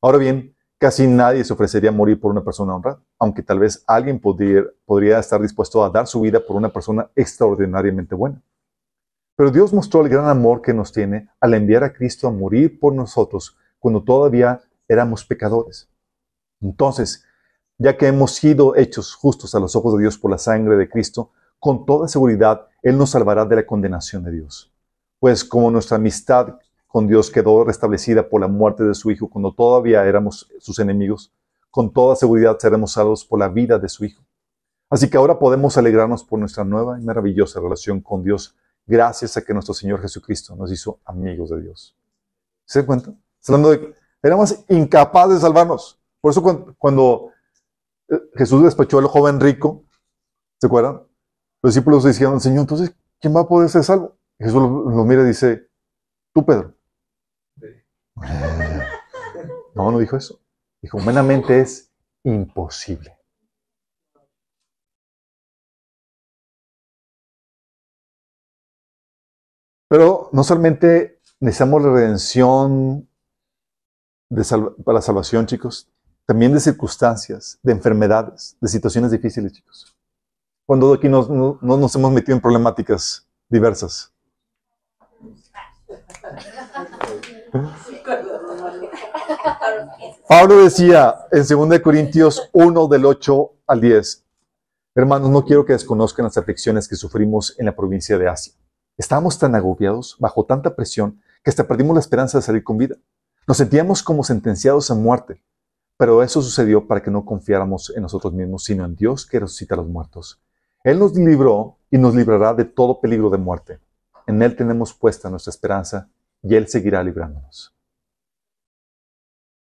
Ahora bien, casi nadie se ofrecería a morir por una persona honrada, aunque tal vez alguien podría, podría estar dispuesto a dar su vida por una persona extraordinariamente buena. Pero Dios mostró el gran amor que nos tiene al enviar a Cristo a morir por nosotros cuando todavía éramos pecadores. Entonces, ya que hemos sido hechos justos a los ojos de Dios por la sangre de Cristo, con toda seguridad Él nos salvará de la condenación de Dios. Pues como nuestra amistad con Dios quedó restablecida por la muerte de su Hijo cuando todavía éramos sus enemigos, con toda seguridad seremos salvos por la vida de su Hijo. Así que ahora podemos alegrarnos por nuestra nueva y maravillosa relación con Dios, gracias a que nuestro Señor Jesucristo nos hizo amigos de Dios. ¿Se dan cuenta? Hablando de éramos incapaces de salvarnos. Por eso cuando, eh, Jesús despachó al joven rico, ¿se acuerdan? Los discípulos dijeron, Señor, entonces, ¿quién va a poder ser salvo? Jesús lo, mira y dice, tú, Pedro. No, no dijo eso. Dijo, humanamente es imposible. Pero no solamente necesitamos la redención para la salvación, chicos, también de circunstancias, de enfermedades, de situaciones difíciles, chicos. Cuando aquí nos, no, no nos hemos metido en problemáticas diversas. Pablo decía en 2 Corintios 1 del 8 al 10, hermanos, no quiero que desconozcan las aflicciones que sufrimos en la provincia de Asia. Estábamos tan agobiados, bajo tanta presión, que hasta perdimos la esperanza de salir con vida. Nos sentíamos como sentenciados a muerte, pero eso sucedió para que no confiáramos en nosotros mismos, sino en Dios que resucita a los muertos. Él nos libró y nos librará de todo peligro de muerte. En Él tenemos puesta nuestra esperanza y Él seguirá librándonos.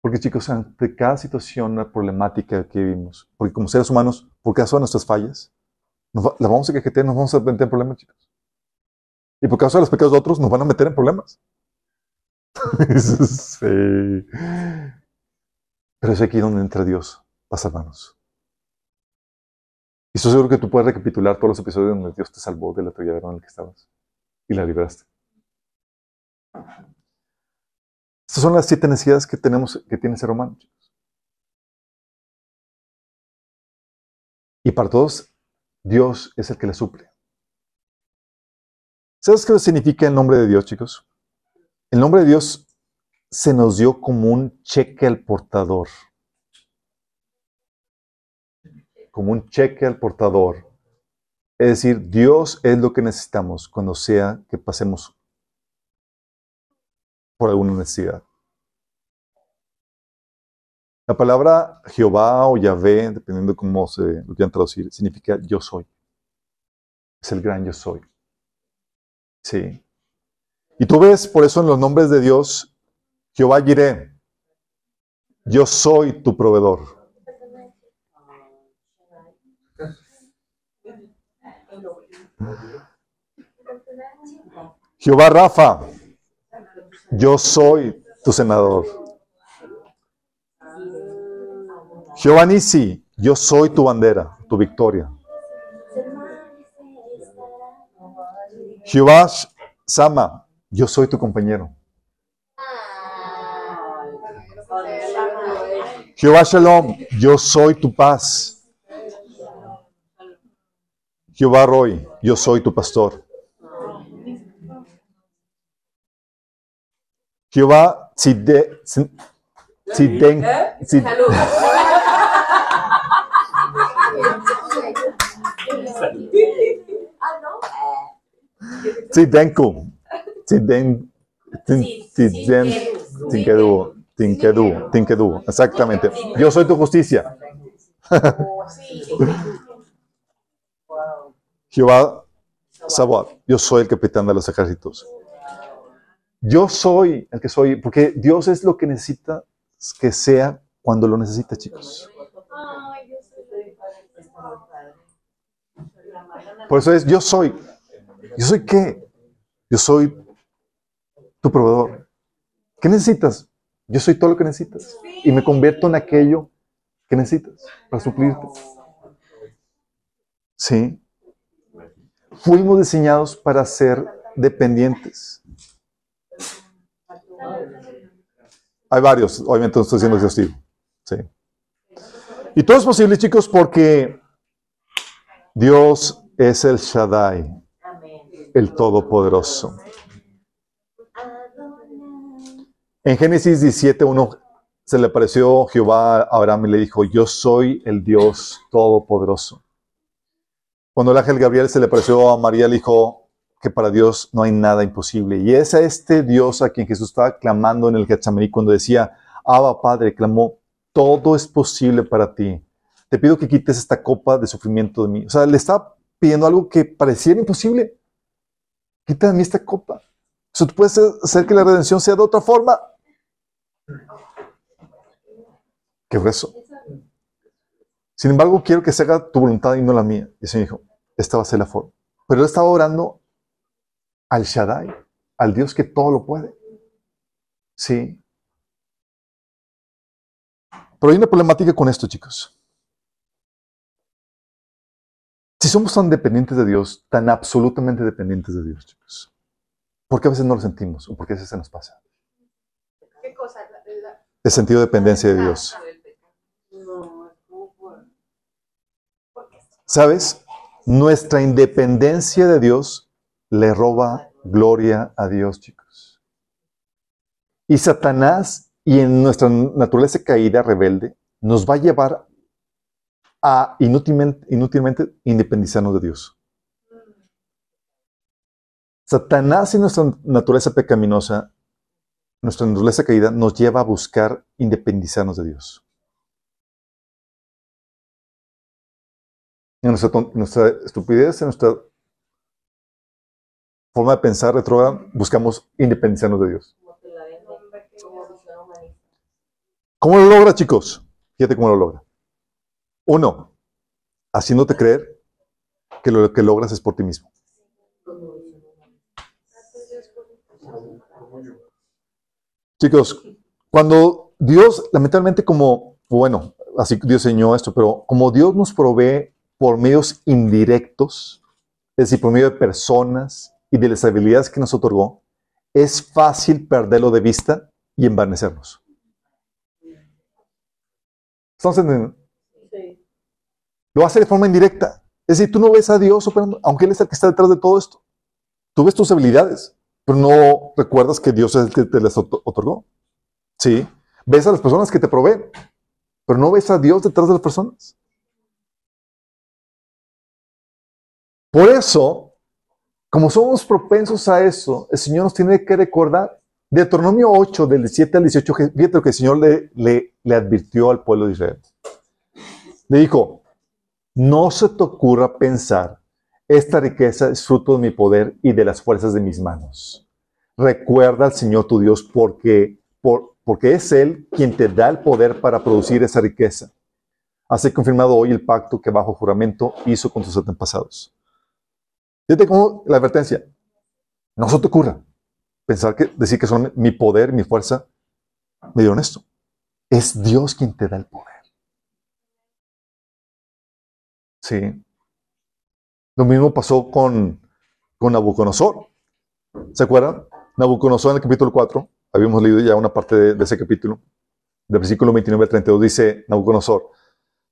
Porque chicos, ante cada situación, problemática que vivimos, porque como seres humanos, por causa de nuestras fallas, nos vamos a quejetear, nos vamos a meter en problemas, chicos. Y por causa de los pecados de otros, nos van a meter en problemas. sí. Pero es aquí donde entra Dios para salvarnos. Y estoy seguro que tú puedes recapitular todos los episodios donde Dios te salvó del atolladero en el que estabas y la libraste. Estas son las siete necesidades que tenemos, que tiene el ser humano, chicos. Y para todos, Dios es el que le suple. ¿Sabes qué significa el nombre de Dios, chicos? El nombre de Dios se nos dio como un cheque al portador. Como un cheque al portador. Es decir, Dios es lo que necesitamos cuando sea que pasemos por alguna necesidad. La palabra Jehová o Yahvé, dependiendo de cómo se lo quieran traducir, significa yo soy. Es el gran yo soy. Sí. Y tú ves por eso en los nombres de Dios, Jehová Jireh, yo soy tu proveedor. Jehová Rafa, yo soy tu senador. Jehová Nisi, yo soy tu bandera, tu victoria. Jehová Sama, yo soy tu compañero. Jehová Shalom, yo soy tu paz. Jehová Roy, yo soy tu pastor. Jehová Side- Sin- Siden- Sid- Sidenku. Siden- Tin- Tinkedu. Tinkedu. Exactamente. Yo soy tu justicia. Jehová Sabaoth, yo soy el capitán de los ejércitos. Yo soy el que soy, porque Dios es lo que necesita que sea cuando lo necesita, chicos. Por eso es, yo soy. ¿Yo soy qué? Yo soy tu proveedor. ¿Qué necesitas? Yo soy todo lo que necesitas. Y me convierto en aquello que necesitas para suplirte. Sí. Fuimos diseñados para ser dependientes. Hay varios, obviamente no estoy siendo exhaustivo. Sí. Y todo es posible, chicos, porque Dios es el Shaddai, el Todopoderoso. En Génesis 17.1 se le apareció Jehová a Abraham y le dijo, yo soy el Dios Todopoderoso. Cuando el ángel Gabriel se le apareció a María, le dijo que para Dios no hay nada imposible. Y es a este Dios a quien Jesús estaba clamando en el Getsemaní cuando decía, Abba Padre, clamó, todo es posible para ti. Te pido que quites esta copa de sufrimiento de mí. O sea, le estaba pidiendo algo que pareciera imposible. Quita de mí esta copa. O sea, tú puedes hacer que la redención sea de otra forma. Qué grueso. Sin embargo, quiero que se haga tu voluntad y no la mía. Y el Señor dijo, esta va a ser la forma. Pero él estaba orando al Shaddai, al Dios que todo lo puede. Sí. Pero hay una problemática con esto, chicos. Si somos tan dependientes de Dios, tan absolutamente dependientes de Dios, chicos, ¿por qué a veces no lo sentimos? ¿O por qué a veces se nos pasa?
¿Qué cosa? La- la-
El sentido de dependencia de Dios. ¿Sabes? Nuestra independencia de Dios le roba gloria a Dios, chicos. Y Satanás, y en nuestra naturaleza caída, rebelde, nos va a llevar a inútilmente, inútilmente independizarnos de Dios. Satanás y nuestra naturaleza pecaminosa, nuestra naturaleza caída, nos lleva a buscar independizarnos de Dios. En nuestra, estupidez, en nuestra forma de pensar retrógrada, buscamos independizarnos de Dios. ¿Cómo lo logra, chicos? Fíjate cómo lo logra. Uno, haciéndote creer que lo que logras es por ti mismo. Chicos, cuando Dios, lamentablemente como, bueno, así Dios enseñó esto, pero como Dios nos provee por medios indirectos, es decir, por medio de personas y de las habilidades que nos otorgó, es fácil perderlo de vista y envanecernos. ¿Estamos entendiendo? Lo hace de forma indirecta. Es decir, tú no ves a Dios operando, aunque Él es el que está detrás de todo esto. Tú ves tus habilidades, pero no recuerdas que Dios es el que te las oto- otorgó. Sí. Ves a las personas que te proveen, pero no ves a Dios detrás de las personas. Por eso, como somos propensos a eso, el Señor nos tiene que recordar. Deuteronomio 8, del 17 al 18, que- fíjate lo que el Señor le, le, le advirtió al pueblo de Israel. Le dijo, no se te ocurra pensar, esta riqueza es fruto de mi poder y de las fuerzas de mis manos. Recuerda al Señor tu Dios porque, por- porque es Él quien te da el poder para producir esa riqueza. Hace confirmado hoy el pacto que bajo juramento hizo con tus antepasados. Fíjate cómo la advertencia. No se te ocurra pensar que decir que son mi poder, mi fuerza, me dieron esto. Es Dios quien te da el poder. Sí. Lo mismo pasó con, con Nabucodonosor. ¿Se acuerdan? Nabucodonosor en el capítulo 4, habíamos leído ya una parte de, ese capítulo, del versículo 29 al 32, dice Nabucodonosor.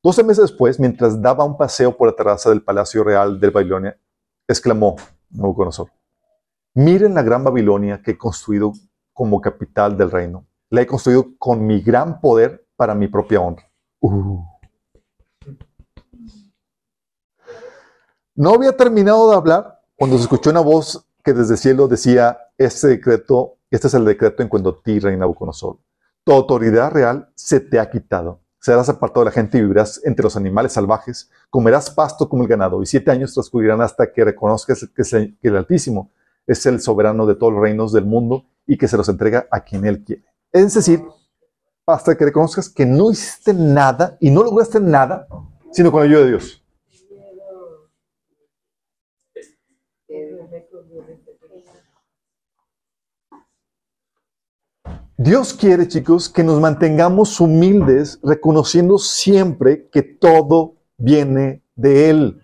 Doce meses después, mientras daba un paseo por la terraza del Palacio Real de Babilonia, exclamó Nabucodonosor, miren la gran Babilonia que he construido como capital del reino. La he construido con mi gran poder para mi propia honra. Uh. No había terminado de hablar cuando se escuchó una voz que desde el cielo decía, este decreto, este es el decreto en cuanto a ti, reina Nabucodonosor. Tu autoridad real se te ha quitado. Serás apartado de la gente y vivirás entre los animales salvajes. Comerás pasto como el ganado y siete años transcurrirán hasta que reconozcas que, el Altísimo es el soberano de todos los reinos del mundo y que se los entrega a quien Él quiere. Es decir, hasta que reconozcas que no hiciste nada y no lograste nada, sino con la ayuda de Dios. Dios quiere, chicos, que nos mantengamos humildes, reconociendo siempre que todo viene de Él.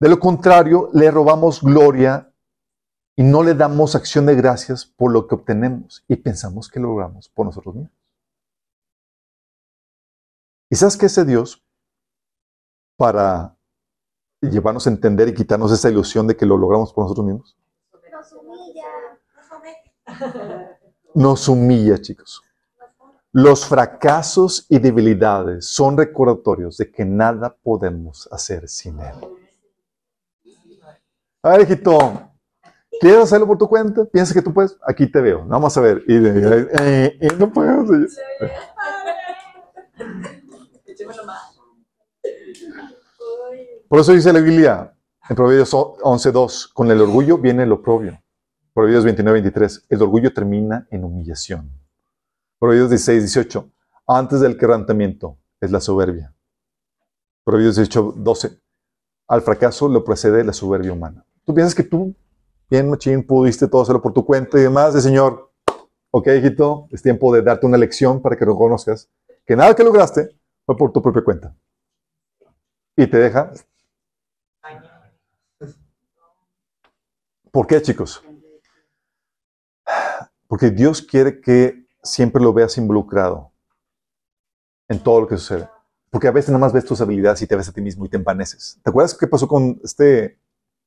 De lo contrario, le robamos gloria y no le damos acción de gracias por lo que obtenemos y pensamos que lo logramos por nosotros mismos. ¿Y sabes que ese Dios, para llevarnos a entender y quitarnos esa ilusión de que lo logramos por nosotros mismos.
nos humilla,
chicos. Los fracasos y debilidades son recordatorios de que nada podemos hacer sin Él. A ver, hijito, ¿quieres hacerlo por tu cuenta? ¿Piensas que tú puedes? Aquí te veo. Vamos a ver. Y, eh, eh, no. Por eso dice la Biblia en Proverbios 11.2, con el orgullo viene el oprobio. Proverbios 29.23, el orgullo termina en humillación. Proverbios 16.18, antes del quebrantamiento es la soberbia. Proverbios 18.12, al fracaso lo precede la soberbia humana. Tú piensas que tú, bien machín, pudiste todo hacerlo por tu cuenta y demás, el Señor, ok, hijito, es tiempo de darte una lección para que reconozcas que nada que lograste fue por tu propia cuenta. Y te deja. ¿Por qué, chicos? Porque Dios quiere que siempre lo veas involucrado en todo lo que sucede. Porque a veces nada más ves tus habilidades y te ves a ti mismo y te envaneces. ¿Te acuerdas qué pasó con este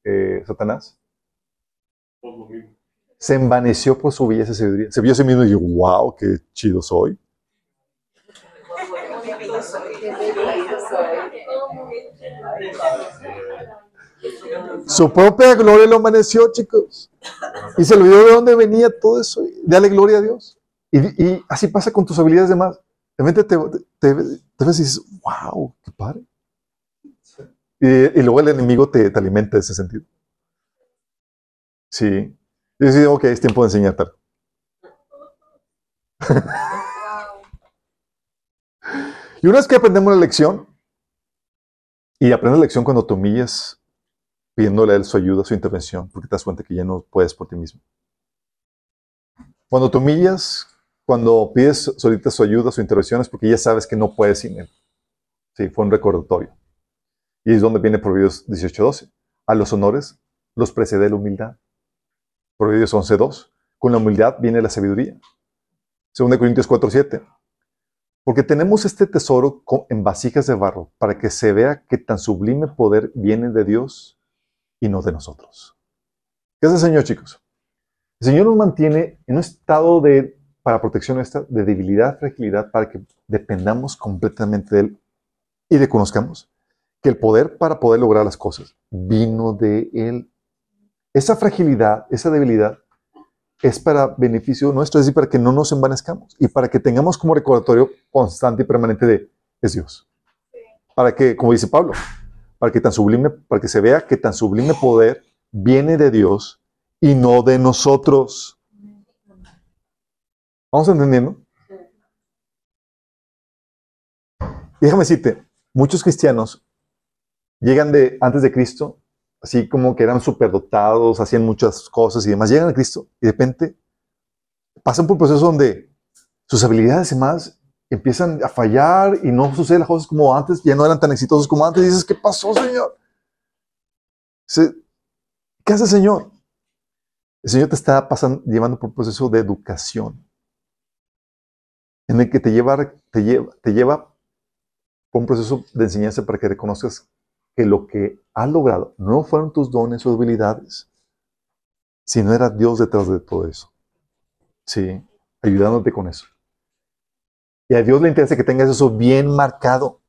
eh, Satanás?
Mismo.
Se envaneció por su belleza y sabiduría. Se vio a sí mismo y dijo, wow, qué chido soy. Su propia gloria lo amaneció, chicos. Y se olvidó de dónde venía todo eso. Dale gloria a Dios. Y, así pasa con tus habilidades de más. De repente te, ves y dices, wow, qué padre. Y, luego el enemigo te, te alimenta de ese sentido. Sí. Y dices, ok, es tiempo de enseñarte. algo". Y una vez que aprendemos la lección, y aprendes la lección cuando te humillas pidiéndole a él su ayuda, su intervención, porque te das cuenta que ya no puedes por ti mismo. Cuando te humillas, cuando pides solita su ayuda, su intervención, es porque ya sabes que no puedes sin él. Sí, fue un recordatorio. Y es donde viene Proverbios 18.12. A los honores los precede la humildad. Proverbios 11.2. Con la humildad viene la sabiduría. 2 Corintios 4.7. Porque tenemos este tesoro en vasijas de barro para que se vea que tan sublime poder viene de Dios y no de nosotros. ¿Qué es el Señor, chicos? El Señor nos mantiene en un estado de, para protección nuestra, de debilidad, fragilidad, para que dependamos completamente de Él y reconozcamos que el poder para poder lograr las cosas vino de Él. Esa fragilidad, esa debilidad, es para beneficio nuestro, es decir, para que no nos envanezcamos y para que tengamos como recordatorio constante y permanente de es Dios. Para que, como dice Pablo, para que tan sublime, para que se vea que tan sublime poder viene de Dios y no de nosotros. ¿Vamos entendiendo? Y déjame decirte, muchos cristianos llegan de antes de Cristo, así como que eran superdotados, hacían muchas cosas y demás, llegan a Cristo y de repente pasan por un proceso donde sus habilidades y más empiezan a fallar y no suceden las cosas como antes, ya no eran tan exitosos como antes. Y dices, ¿qué pasó, Señor? Se- ¿Qué hace Señor? El Señor te está pasando, llevando por un proceso de educación, en el que te lleva, te lleva, te lleva por un proceso de enseñanza para que reconozcas que lo que has logrado no fueron tus dones o habilidades, sino era Dios detrás de todo eso. Sí, ayudándote con eso. Y a Dios le interesa que tengas eso bien marcado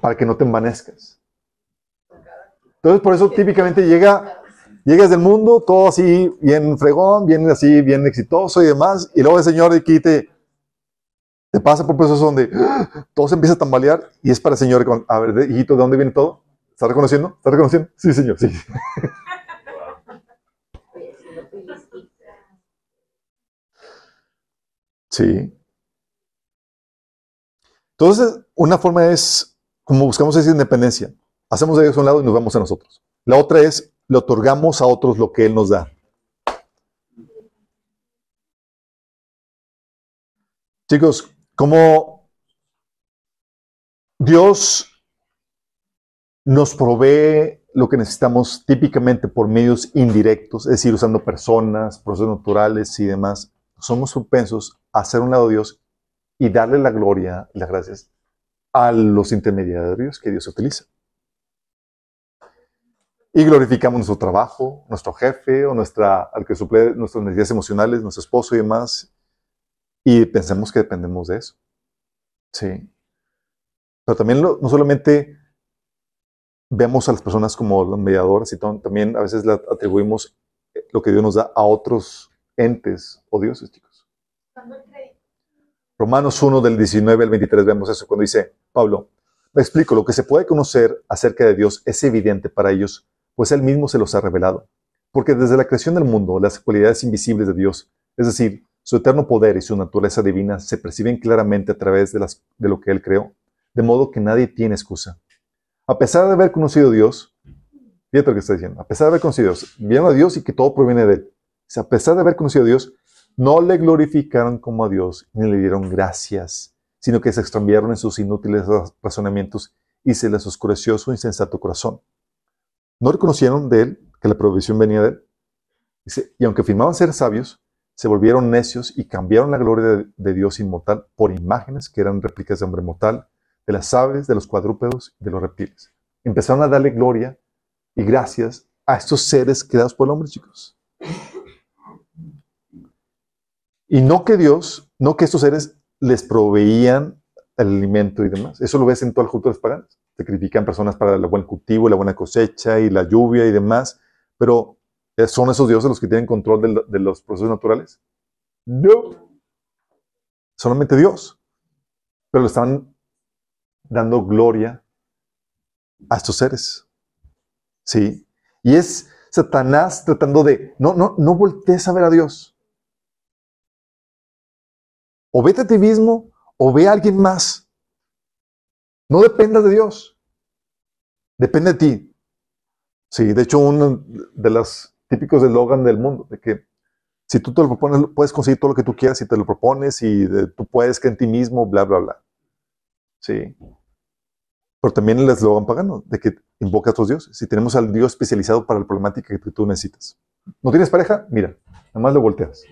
para que no te envanezcas. Entonces, por eso típicamente llega, llegas del mundo, todo así, bien fregón, bien así, bien exitoso y demás, y luego el Señor aquí te, te pasa por procesos donde ¡ah! todo se empieza a tambalear y es para el Señor. A ver, hijito, ¿de dónde viene todo? ¿Estás reconociendo? ¿Estás reconociendo? Sí, Señor, sí. Sí. Entonces, una forma es, como buscamos esa independencia, hacemos de ellos a un lado y nos vamos a nosotros. La otra es, le otorgamos a otros lo que Él nos da. Chicos, como Dios nos provee lo que necesitamos típicamente por medios indirectos, es decir, usando personas, procesos naturales y demás, somos propensos a hacer un lado de Dios y darle la gloria y las gracias a los intermediarios que Dios utiliza. Y glorificamos nuestro trabajo, nuestro jefe o nuestra, al que suple nuestras necesidades emocionales, nuestro esposo y demás, y pensamos que dependemos de eso. Sí. Pero también lo- no solamente vemos a las personas como los mediadores, tam- también a veces le atribuimos eh, lo que Dios nos da a otros entes o dioses, chicos. Romanos 1 del 19 al 23 vemos eso cuando dice, Pablo, me explico, lo que se puede conocer acerca de Dios es evidente para ellos, pues Él mismo se los ha revelado. Porque desde la creación del mundo, las cualidades invisibles de Dios, es decir, su eterno poder y su naturaleza divina, se perciben claramente a través de, las, de lo que Él creó, de modo que nadie tiene excusa. A pesar de haber conocido a Dios, fíjate lo que está diciendo, a pesar de haber conocido a Dios, vieron a Dios y que todo proviene de Él. O sea, a pesar de haber conocido a Dios, no le glorificaron como a Dios ni le dieron gracias, sino que se extraviaron en sus inútiles raz- razonamientos y se les oscureció su insensato corazón. No reconocieron de él que la provisión venía de él. Y aunque afirmaban ser sabios, se volvieron necios y cambiaron la gloria de, de Dios inmortal por imágenes que eran réplicas de hombre mortal, de las aves, de los cuadrúpedos y de los reptiles. Empezaron a darle gloria y gracias a estos seres creados por el hombre, chicos. Y no que Dios, no que estos seres les proveían el alimento y demás. Eso lo ves en todo el culto de los paganos. Sacrifican personas para el buen cultivo, la buena cosecha y la lluvia y demás. Pero eh, ¿son esos dioses los que tienen control de, de los procesos naturales? No. Solamente Dios. Pero le están dando gloria a estos seres. Sí. Y es Satanás tratando de, no, no, no voltees a ver a Dios. O vete a ti mismo o ve a alguien más. No dependas de Dios. Depende de ti. Sí, de hecho, uno de los típicos eslogan del mundo, de que si tú te lo propones, puedes conseguir todo lo que tú quieras si te lo propones y tú puedes que en ti mismo, bla, bla, bla. Sí. Pero también el eslogan pagano, de que invoca a otros dioses. Si tenemos al Dios especializado para la problemática que tú necesitas. ¿No tienes pareja? Mira, nada más lo volteas.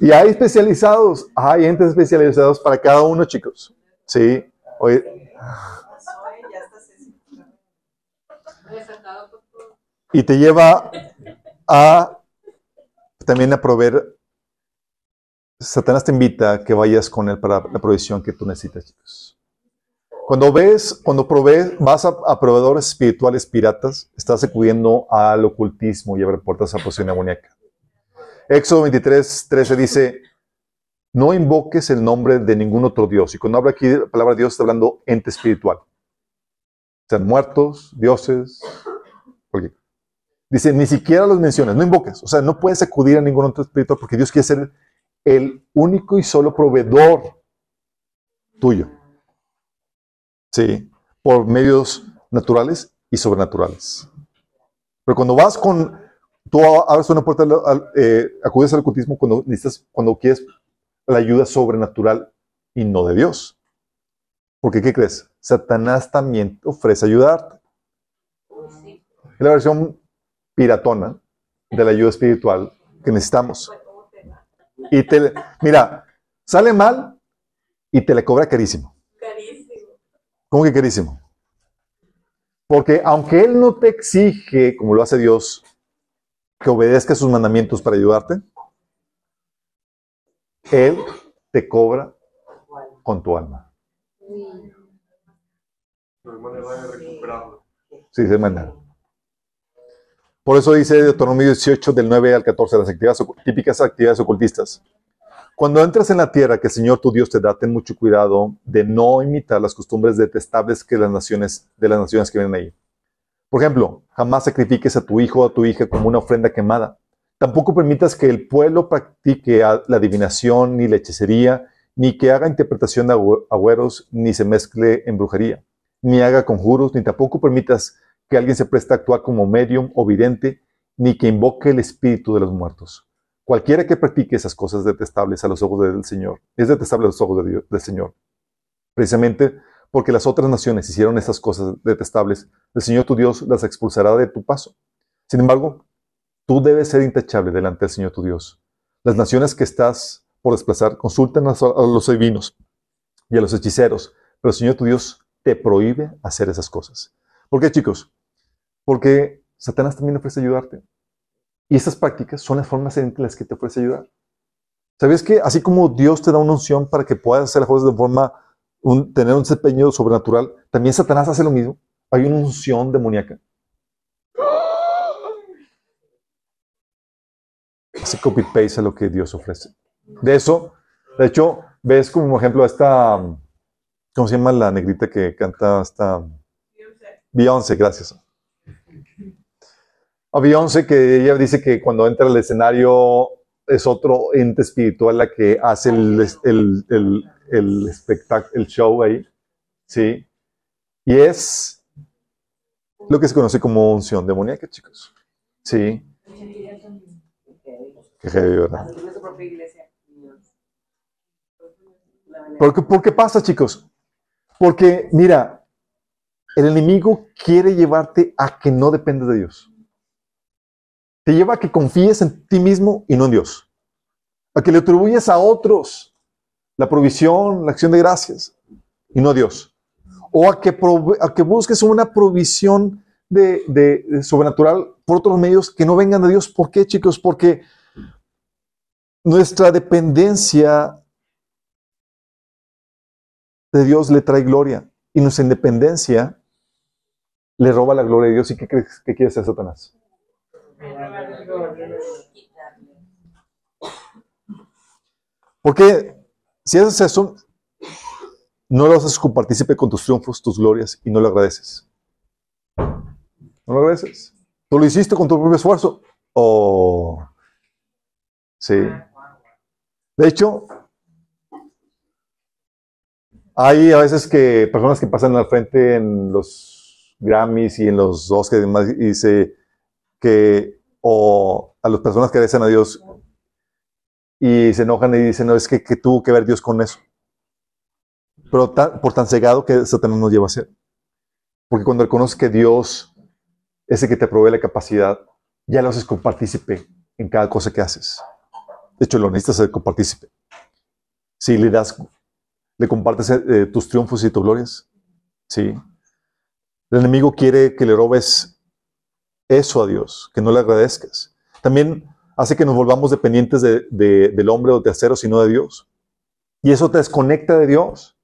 Y hay especializados, hay entes especializados para cada uno, chicos. Sí. Oye, y te lleva a también a proveer. Satanás te invita a que vayas con él para la provisión que tú necesitas, chicos. Cuando ves, cuando provees, vas a, proveedores espirituales piratas, estás acudiendo al ocultismo y abrir puertas a posición demoníaca. Éxodo 23, 13 dice, no invoques el nombre de ningún otro Dios. Y cuando habla aquí la palabra Dios, está hablando ente espiritual. Sean muertos, dioses. Porque dice, ni siquiera los menciones, no invoques. O sea, no puedes acudir a ningún otro espiritual porque Dios quiere ser el único y solo proveedor tuyo. Sí, por medios naturales y sobrenaturales. Pero cuando vas con, tú abres una puerta, eh, acudes al ocultismo cuando necesitas, cuando quieres la ayuda sobrenatural y no de Dios. Porque, ¿qué crees? Satanás también ofrece ayudarte. Es la versión piratona de la ayuda espiritual que necesitamos. Y te, mira, sale mal y te le cobra carísimo.
Carísimo.
¿Cómo que carísimo? Porque aunque Él no te exige, como lo hace Dios, que obedezca sus mandamientos para ayudarte, Él te cobra con tu alma. Sí, de manera. Por eso dice Deuteronomio 18, del 9 al 14, las actividades, típicas actividades ocultistas. Cuando entras en la tierra que el Señor tu Dios te da, ten mucho cuidado de no imitar las costumbres detestables que las naciones, de las naciones que vienen ahí. Por ejemplo, jamás sacrifiques a tu hijo o a tu hija como una ofrenda quemada. Tampoco permitas que el pueblo practique la adivinación ni la hechicería, ni que haga interpretación de agü- agüeros, ni se mezcle en brujería, ni haga conjuros, ni tampoco permitas que alguien se preste a actuar como medium o vidente, ni que invoque el espíritu de los muertos. Cualquiera que practique esas cosas detestables a los ojos del Señor, es detestable a los ojos del Señor. Precisamente porque las otras naciones hicieron esas cosas detestables, el Señor tu Dios las expulsará de tu paso. Sin embargo, tú debes ser intachable delante del Señor tu Dios. Las naciones que estás por desplazar consultan a los divinos y a los hechiceros, pero el Señor tu Dios te prohíbe hacer esas cosas. ¿Por qué, chicos? Porque Satanás también ofrece ayudarte. Y esas prácticas son las formas en las que te ofrece ayudar. ¿Sabes que así como Dios te da una unción para que puedas hacer las cosas de forma, un- tener un desempeño sobrenatural, también Satanás hace lo mismo? Hay una unción demoníaca. Hace copy-paste a lo que Dios ofrece. De eso, de hecho, ves como ejemplo a esta, ¿cómo se llama la negrita que canta esta? Beyoncé, gracias. A Beyoncé que ella dice que cuando entra al escenario es otro ente espiritual la que hace el, el, el, el espectáculo, el show ahí. Sí. Y es lo que se conoce como unción demoníaca, chicos. Sí. Qué heavy, ¿verdad? ¿Por qué, por qué pasa, chicos? Porque, mira, el enemigo quiere llevarte a que no dependas de Dios. Te lleva a que confíes en ti mismo y no en Dios. A que le atribuyes a otros la provisión, la acción de gracias y no a Dios. O a que, busques una provisión de sobrenatural por otros medios que no vengan de Dios. ¿Por qué, chicos? Porque nuestra dependencia de Dios le trae gloria y nuestra independencia le roba la gloria de Dios. ¿Y qué crees que quiere hacer Satanás? Porque si haces eso, no lo haces compartícipe con tus triunfos, tus glorias y no lo agradeces. No lo agradeces. Tú lo hiciste con tu propio esfuerzo. Oh, sí. De hecho, hay a veces que personas que pasan al frente en los Grammys y en los Oscars y demás y dice que, o a las personas que agradecen a Dios y se enojan y dicen, no, es que, que tuvo que ver Dios con eso. Pero tan- por tan cegado que Satanás nos lleva a hacer. Porque cuando reconoces que Dios es el que te provee la capacidad, ya lo haces compartícipe en cada cosa que haces. De hecho, lo necesitas ser compartícipe. Si le das le compartes eh, tus triunfos y tus glorias. Sí. El enemigo quiere que le robes eso a Dios, que no le agradezcas. También hace que nos volvamos dependientes de- de- del hombre o de terceros, sino de Dios. Y eso te desconecta de Dios.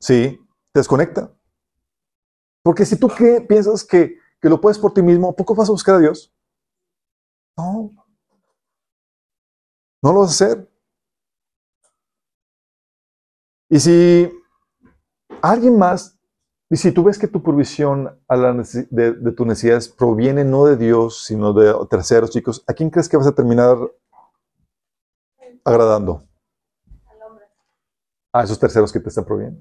Sí, te desconecta. Porque si tú ¿qué? piensas que, que lo puedes por ti mismo, ¿a poco vas a buscar a Dios? No. No lo vas a hacer. Y si alguien más, y si tú ves que tu provisión a la necesi- de, de tus necesidades proviene no de Dios, sino de terceros, chicos, ¿a quién crees que vas a terminar agradando? A esos terceros que te están proveyendo.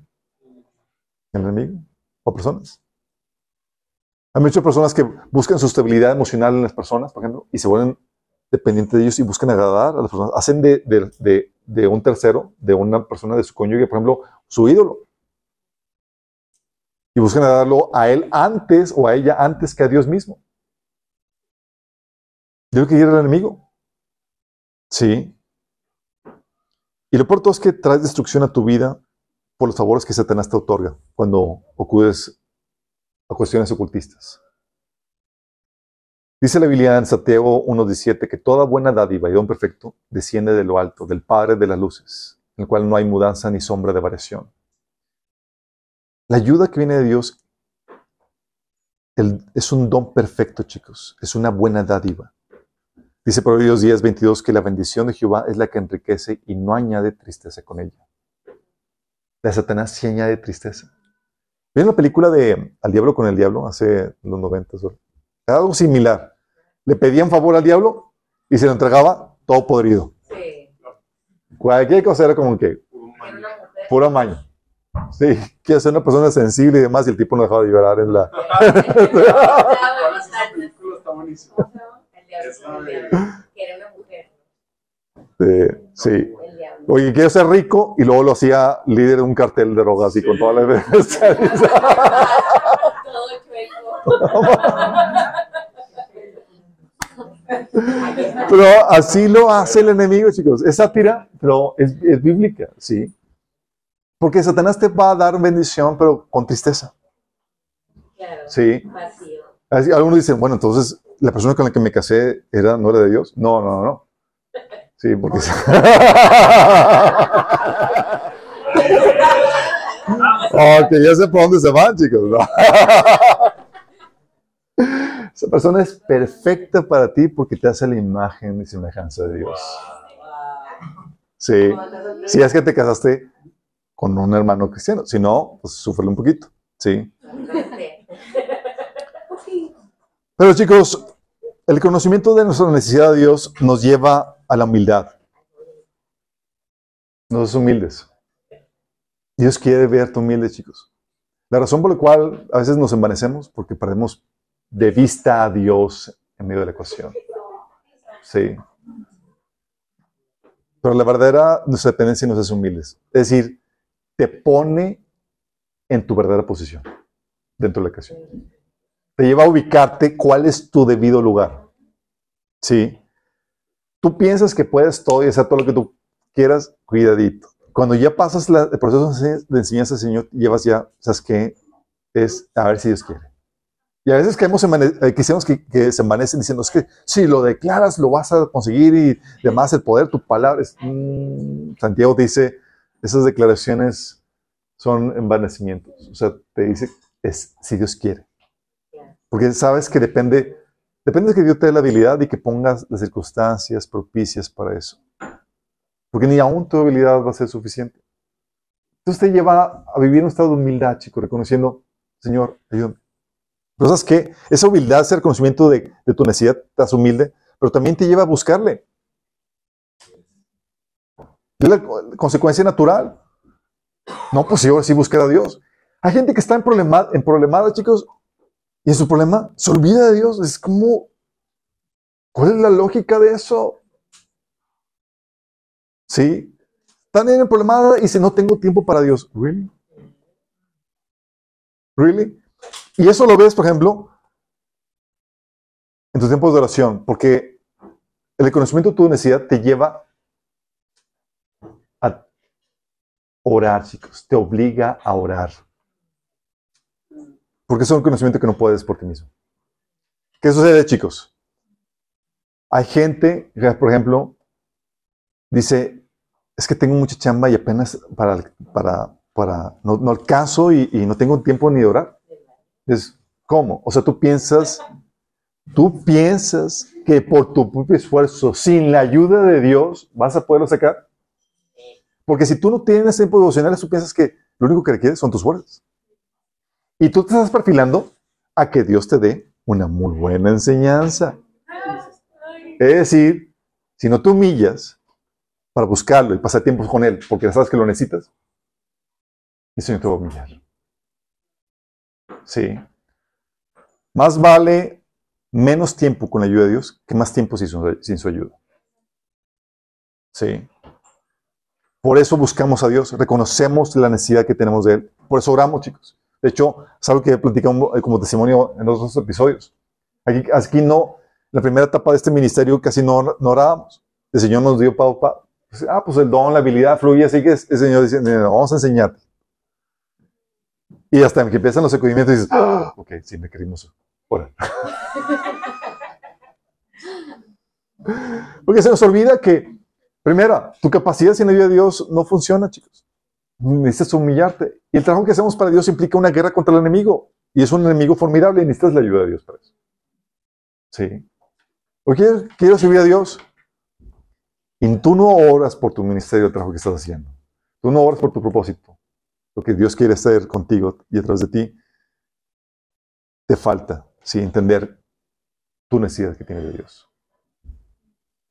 ¿El enemigo? ¿O personas? Hay muchas personas que buscan su estabilidad emocional en las personas, por ejemplo, y se vuelven dependientes de ellos y buscan agradar a las personas. Hacen de, de- de- de un tercero, de una persona de su cónyuge, por ejemplo, su ídolo. Y buscan agradarlo a él antes o a ella antes que a Dios mismo. ¿De lo que enemigo? Sí. Y lo peor todo es que traes destrucción a tu vida por los favores que Satanás te otorga cuando acudes a cuestiones ocultistas. Dice la Biblia en Santiago 1.17 que toda buena dádiva y don perfecto desciende de lo alto, del Padre de las luces, en el cual no hay mudanza ni sombra de variación. La ayuda que viene de Dios el- es un don perfecto, chicos. Es una buena dádiva. Dice Proverbios 10.22 que la bendición de Jehová es la que enriquece y no añade tristeza con ella. La de Satanás sí añade tristeza. ¿Vieron la película de Al Diablo con el Diablo hace los 90? Era algo similar. Le pedían favor al diablo y se lo entregaba todo podrido.
Sí.
Cualquier cosa era como que
una mujer.
pura maña. Sí, quiero ser una persona sensible y demás, y el tipo no dejaba de llorar en la.
¿Cuál es esa película? Está buenísima.
El diablo. Que era una mujer.
sí. Oye, quiero ser rico, y luego lo hacía líder de un cartel de drogas y con toda la.
Todo chueco.
Pero así lo hace el enemigo, chicos. Es sátira, pero es, es bíblica, sí. Porque Satanás te va a dar bendición, pero con tristeza.
Claro.
Sí.
Vacío.
Algunos dicen, bueno, entonces la persona con la que me casé era, no era de Dios. No, no, no. Sí, porque. ok, ya sé por dónde se van, chicos. ¿no? Esa persona es perfecta para ti porque te hace la imagen y semejanza de Dios. Sí. Si es que te casaste con un hermano cristiano. Si no, pues sufre un poquito. Sí. Pero chicos, el conocimiento de nuestra necesidad de Dios nos lleva a la humildad. Nos hace humildes. Dios quiere verte humilde, chicos. La razón por la cual a veces nos envanecemos porque perdemos de vista a Dios en medio de la ecuación. Sí. Pero la verdadera nuestra dependencia nos hace humildes. Es decir, te pone en tu verdadera posición dentro de la ocasión. Te lleva a ubicarte cuál es tu debido lugar. Sí. Tú piensas que puedes todo y hacer todo lo que tú quieras, cuidadito. Cuando ya pasas la- el proceso de enseñanza, Señor, llevas ya, ¿sabes qué? Es a ver si Dios quiere. Y a veces caemos eh, que, se envanecen diciendo, es que si lo declaras, lo vas a conseguir y demás, el poder, tu palabra. mm". Santiago dice, esas declaraciones son envanecimientos. O sea, te dice, es si Dios quiere. Porque sabes que depende, depende de que Dios te dé la habilidad y que pongas las circunstancias propicias para eso. Porque ni aún tu habilidad va a ser suficiente. Entonces te lleva a vivir un estado de humildad, chico, reconociendo, Señor, ayúdame. Pero sabes que esa humildad, ese reconocimiento de, de tu necesidad, hace humilde, pero también te lleva a buscarle. Es la co- consecuencia natural. No, pues ahora sí buscar a Dios. Hay gente que está en, problema, en problemada, chicos, y en su problema se olvida de Dios. Es como, ¿cuál es la lógica de eso? Sí. Están en problemada y dice, no tengo tiempo para Dios. ¿Really? ¿Really? Y eso lo ves, por ejemplo, en tus tiempos de oración, porque el reconocimiento de tu necesidad te lleva a orar, chicos, te obliga a orar. Porque es un conocimiento que no puedes por ti mismo. ¿Qué sucede, chicos? Hay gente que, por ejemplo, dice, es que tengo mucha chamba y apenas para, para, para no, no alcanzo y, no tengo tiempo ni de orar. Es, ¿cómo? O sea, tú piensas, tú piensas que por tu propio esfuerzo, sin la ayuda de Dios, vas a poderlo sacar. Porque si tú no tienes tiempo devocional, tú piensas que lo único que requieres son tus fuerzas. Y tú te estás perfilando a que Dios te dé una muy buena enseñanza. Es decir, si no te humillas para buscarlo y pasar tiempo con Él, porque sabes que lo necesitas, el Señor te va a humillar. Sí. Más vale menos tiempo con la ayuda de Dios que más tiempo sin su, sin su ayuda. Sí. Por eso buscamos a Dios, reconocemos la necesidad que tenemos de Él. Por eso oramos, chicos. De hecho, es algo que platicamos eh, como testimonio en otros episodios. Aquí, aquí no, la primera etapa de este ministerio casi no, orábamos. El Señor nos dio pa, pa, pues, ah, pues el don, la habilidad fluye, así que el Señor dice, "No, vamos a enseñarte. Y hasta que empiezan los sacudimientos dices, "Ah, ok, sí, me querimos orar. Porque se nos olvida que, primera, tu capacidad sin ayuda de Dios no funciona, chicos. Necesitas humillarte. Y el trabajo que hacemos para Dios implica una guerra contra el enemigo. Y es un enemigo formidable y necesitas la ayuda de Dios para eso. Sí. ¿O quieres, quieres servir a Dios? Y tú no oras por tu ministerio, el trabajo que estás haciendo. Tú no oras por tu propósito. Lo que Dios quiere hacer contigo y a de ti. Te falta, sí, entender tu necesidad que tiene de Dios.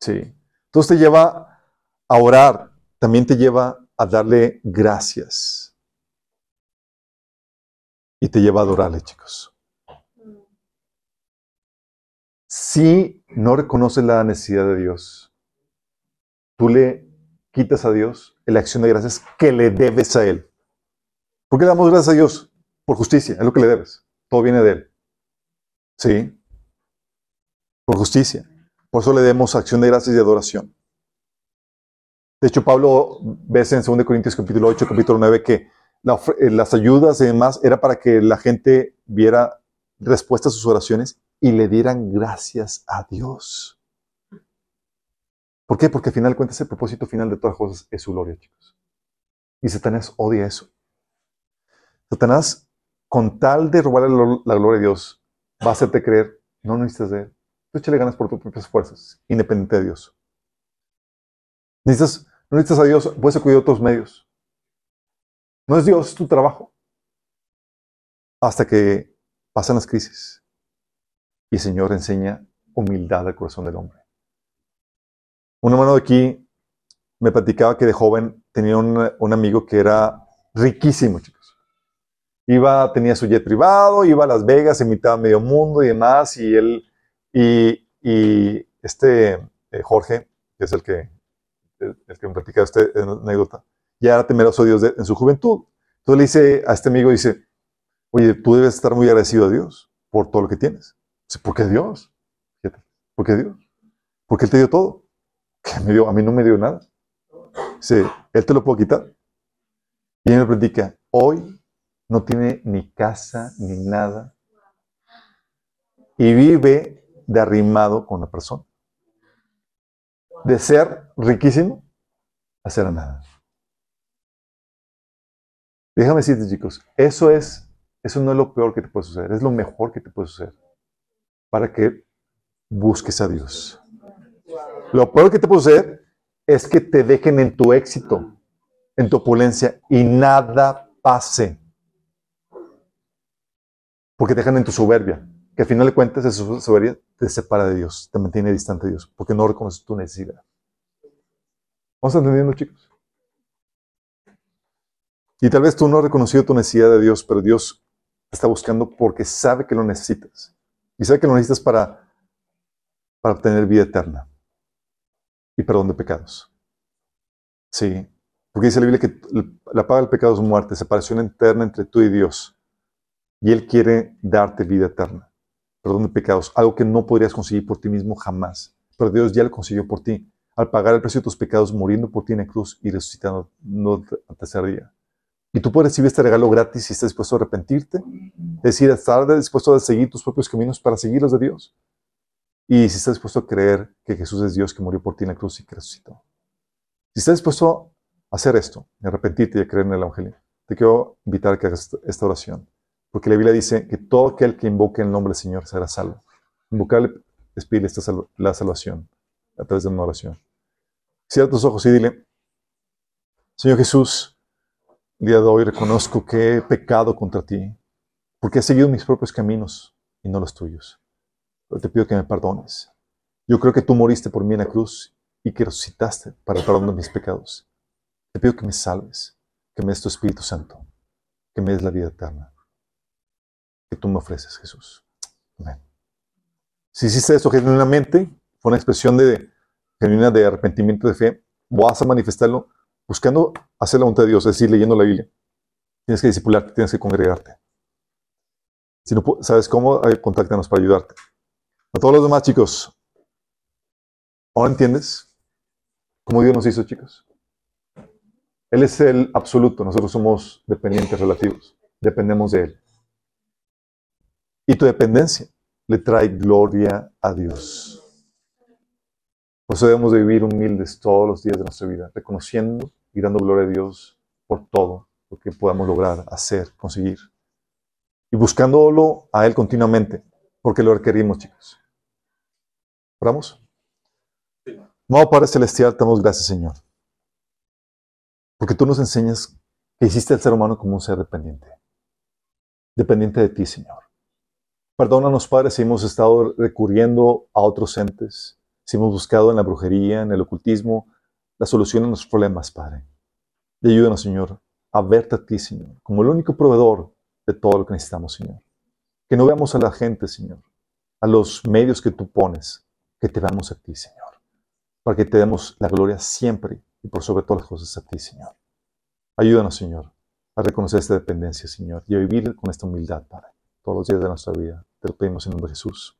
Sí. Entonces te lleva a orar, también te lleva a darle gracias. Y te lleva a adorarle, chicos. Si no reconoces la necesidad de Dios, tú le quitas a Dios la acción de gracias que le debes a Él. ¿Por qué damos gracias a Dios? Por justicia, es lo que le debes. Todo viene de Él. ¿Sí? Por justicia. Por eso le demos acción de gracias y adoración. De hecho, Pablo ves en 2 Corintios capítulo 8, capítulo 9, que eh, las ayudas y demás era para que la gente viera respuesta a sus oraciones y le dieran gracias a Dios. ¿Por qué? Porque al final cuentas el propósito final de todas las cosas es su gloria, chicos. Y Satanás odia eso. Satanás, con tal de robar la, gloria de Dios, va a hacerte creer, no necesitas de él. Tú échale ganas por tus propias fuerzas, independiente de Dios. Necesitas, no necesitas a Dios, puedes acudir a otros medios. No es Dios, es tu trabajo. Hasta que pasan las crisis. Y el Señor enseña humildad al corazón del hombre. Un hermano de aquí me platicaba que de joven tenía un, amigo que era riquísimo, chicos. Iba, tenía su jet privado, iba a Las Vegas, invitaba a medio mundo y demás, y él, y, y este, eh, Jorge, que es el que, el, que me platica esta anécdota, ya era temeroso a Dios de- en su juventud. Entonces le dice a este amigo, dice, oye, tú debes estar muy agradecido a Dios por todo lo que tienes. Dice, ¿por qué Dios? ¿por qué Dios? Porque Él te dio todo. ¿Qué me dio? A mí no me dio nada. Dice, Él te lo puedo quitar. Y él me platica, hoy no tiene ni casa ni nada. Y vive de arrimado con la persona. De ser riquísimo a ser nada. Déjame decirte, chicos, eso es, eso no es lo peor que te puede suceder, es lo mejor que te puede suceder. Para que busques a Dios. Lo peor que te puede suceder es que te dejen en tu éxito, en tu opulencia y nada pase. Porque te dejan en tu soberbia, que al final de cuentas esa soberbia te separa de Dios, te mantiene distante de Dios, porque no reconoces tu necesidad. ¿Vamos entendiendo, chicos? Y tal vez tú no has reconocido tu necesidad de Dios, pero Dios te está buscando porque sabe que lo necesitas. Y sabe que lo necesitas para, para obtener vida eterna y perdón de pecados. Sí, porque dice la Biblia que la paga del pecado es muerte, separación eterna entre tú y Dios. Y Él quiere darte vida eterna, perdón de pecados, algo que no podrías conseguir por ti mismo jamás. Pero Dios ya lo consiguió por ti, al pagar el precio de tus pecados, muriendo por ti en la cruz y resucitando no, al tercer día. Y tú puedes recibir este regalo gratis si estás dispuesto a arrepentirte, es decir, estar dispuesto a seguir tus propios caminos para seguir los de Dios. Y si estás dispuesto a creer que Jesús es Dios que murió por ti en la cruz y que resucitó. Si estás dispuesto a hacer esto, arrepentirte y a creer en el Evangelio, te quiero invitar a que hagas esta oración. Porque la Biblia dice que todo aquel que invoque el nombre del Señor será salvo. Invocarle es esta sal la salvación a través de una oración. Cierra tus ojos y dile, Señor Jesús, el día de hoy reconozco que he pecado contra ti, porque he seguido mis propios caminos y no los tuyos. Pero te pido que me perdones. Yo creo que tú moriste por mí en la cruz y que resucitaste para el perdón de mis pecados. Te pido que me salves, que me des tu Espíritu Santo, que me des la vida eterna, tú me ofreces, Jesús. Amén. Si hiciste esto genuinamente, fue una expresión de, genuina de arrepentimiento de fe, vas a manifestarlo buscando hacer la voluntad de Dios, es decir, leyendo la Biblia. Tienes que discipularte, tienes que congregarte. Si no sabes cómo, eh, contáctanos para ayudarte. A todos los demás, chicos, ¿ahora entiendes cómo Dios nos hizo, chicos? Él es el absoluto, nosotros somos dependientes relativos, dependemos de Él. Y tu dependencia le trae gloria a Dios. Por eso debemos de vivir humildes todos los días de nuestra vida, reconociendo y dando gloria a Dios por todo lo que podamos lograr, hacer, conseguir. Y buscándolo a Él continuamente, porque lo requerimos, chicos. ¿Oramos? Amado Padre Celestial, te damos gracias, Señor. Porque tú nos enseñas que hiciste al ser humano como un ser dependiente. Dependiente de ti, Señor. Perdónanos, Padre, si hemos estado recurriendo a otros entes, si hemos buscado en la brujería, en el ocultismo, la solución a nuestros problemas, Padre. Y ayúdanos, Señor, a verte a ti, Señor, como el único proveedor de todo lo que necesitamos, Señor. Que no veamos a la gente, Señor, a los medios que tú pones, que te veamos a ti, Señor, para que te demos la gloria siempre y por sobre todas las cosas a ti, Señor. Ayúdanos, Señor, a reconocer esta dependencia, Señor, y a vivir con esta humildad, Padre, todos los días de nuestra vida. Te lo pedimos en nombre de Jesús.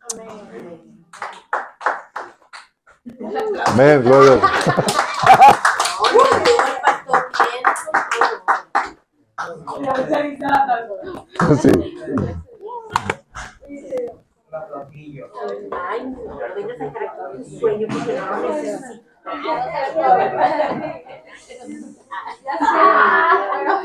Amén, gloria a Dios. Sí.
Ay.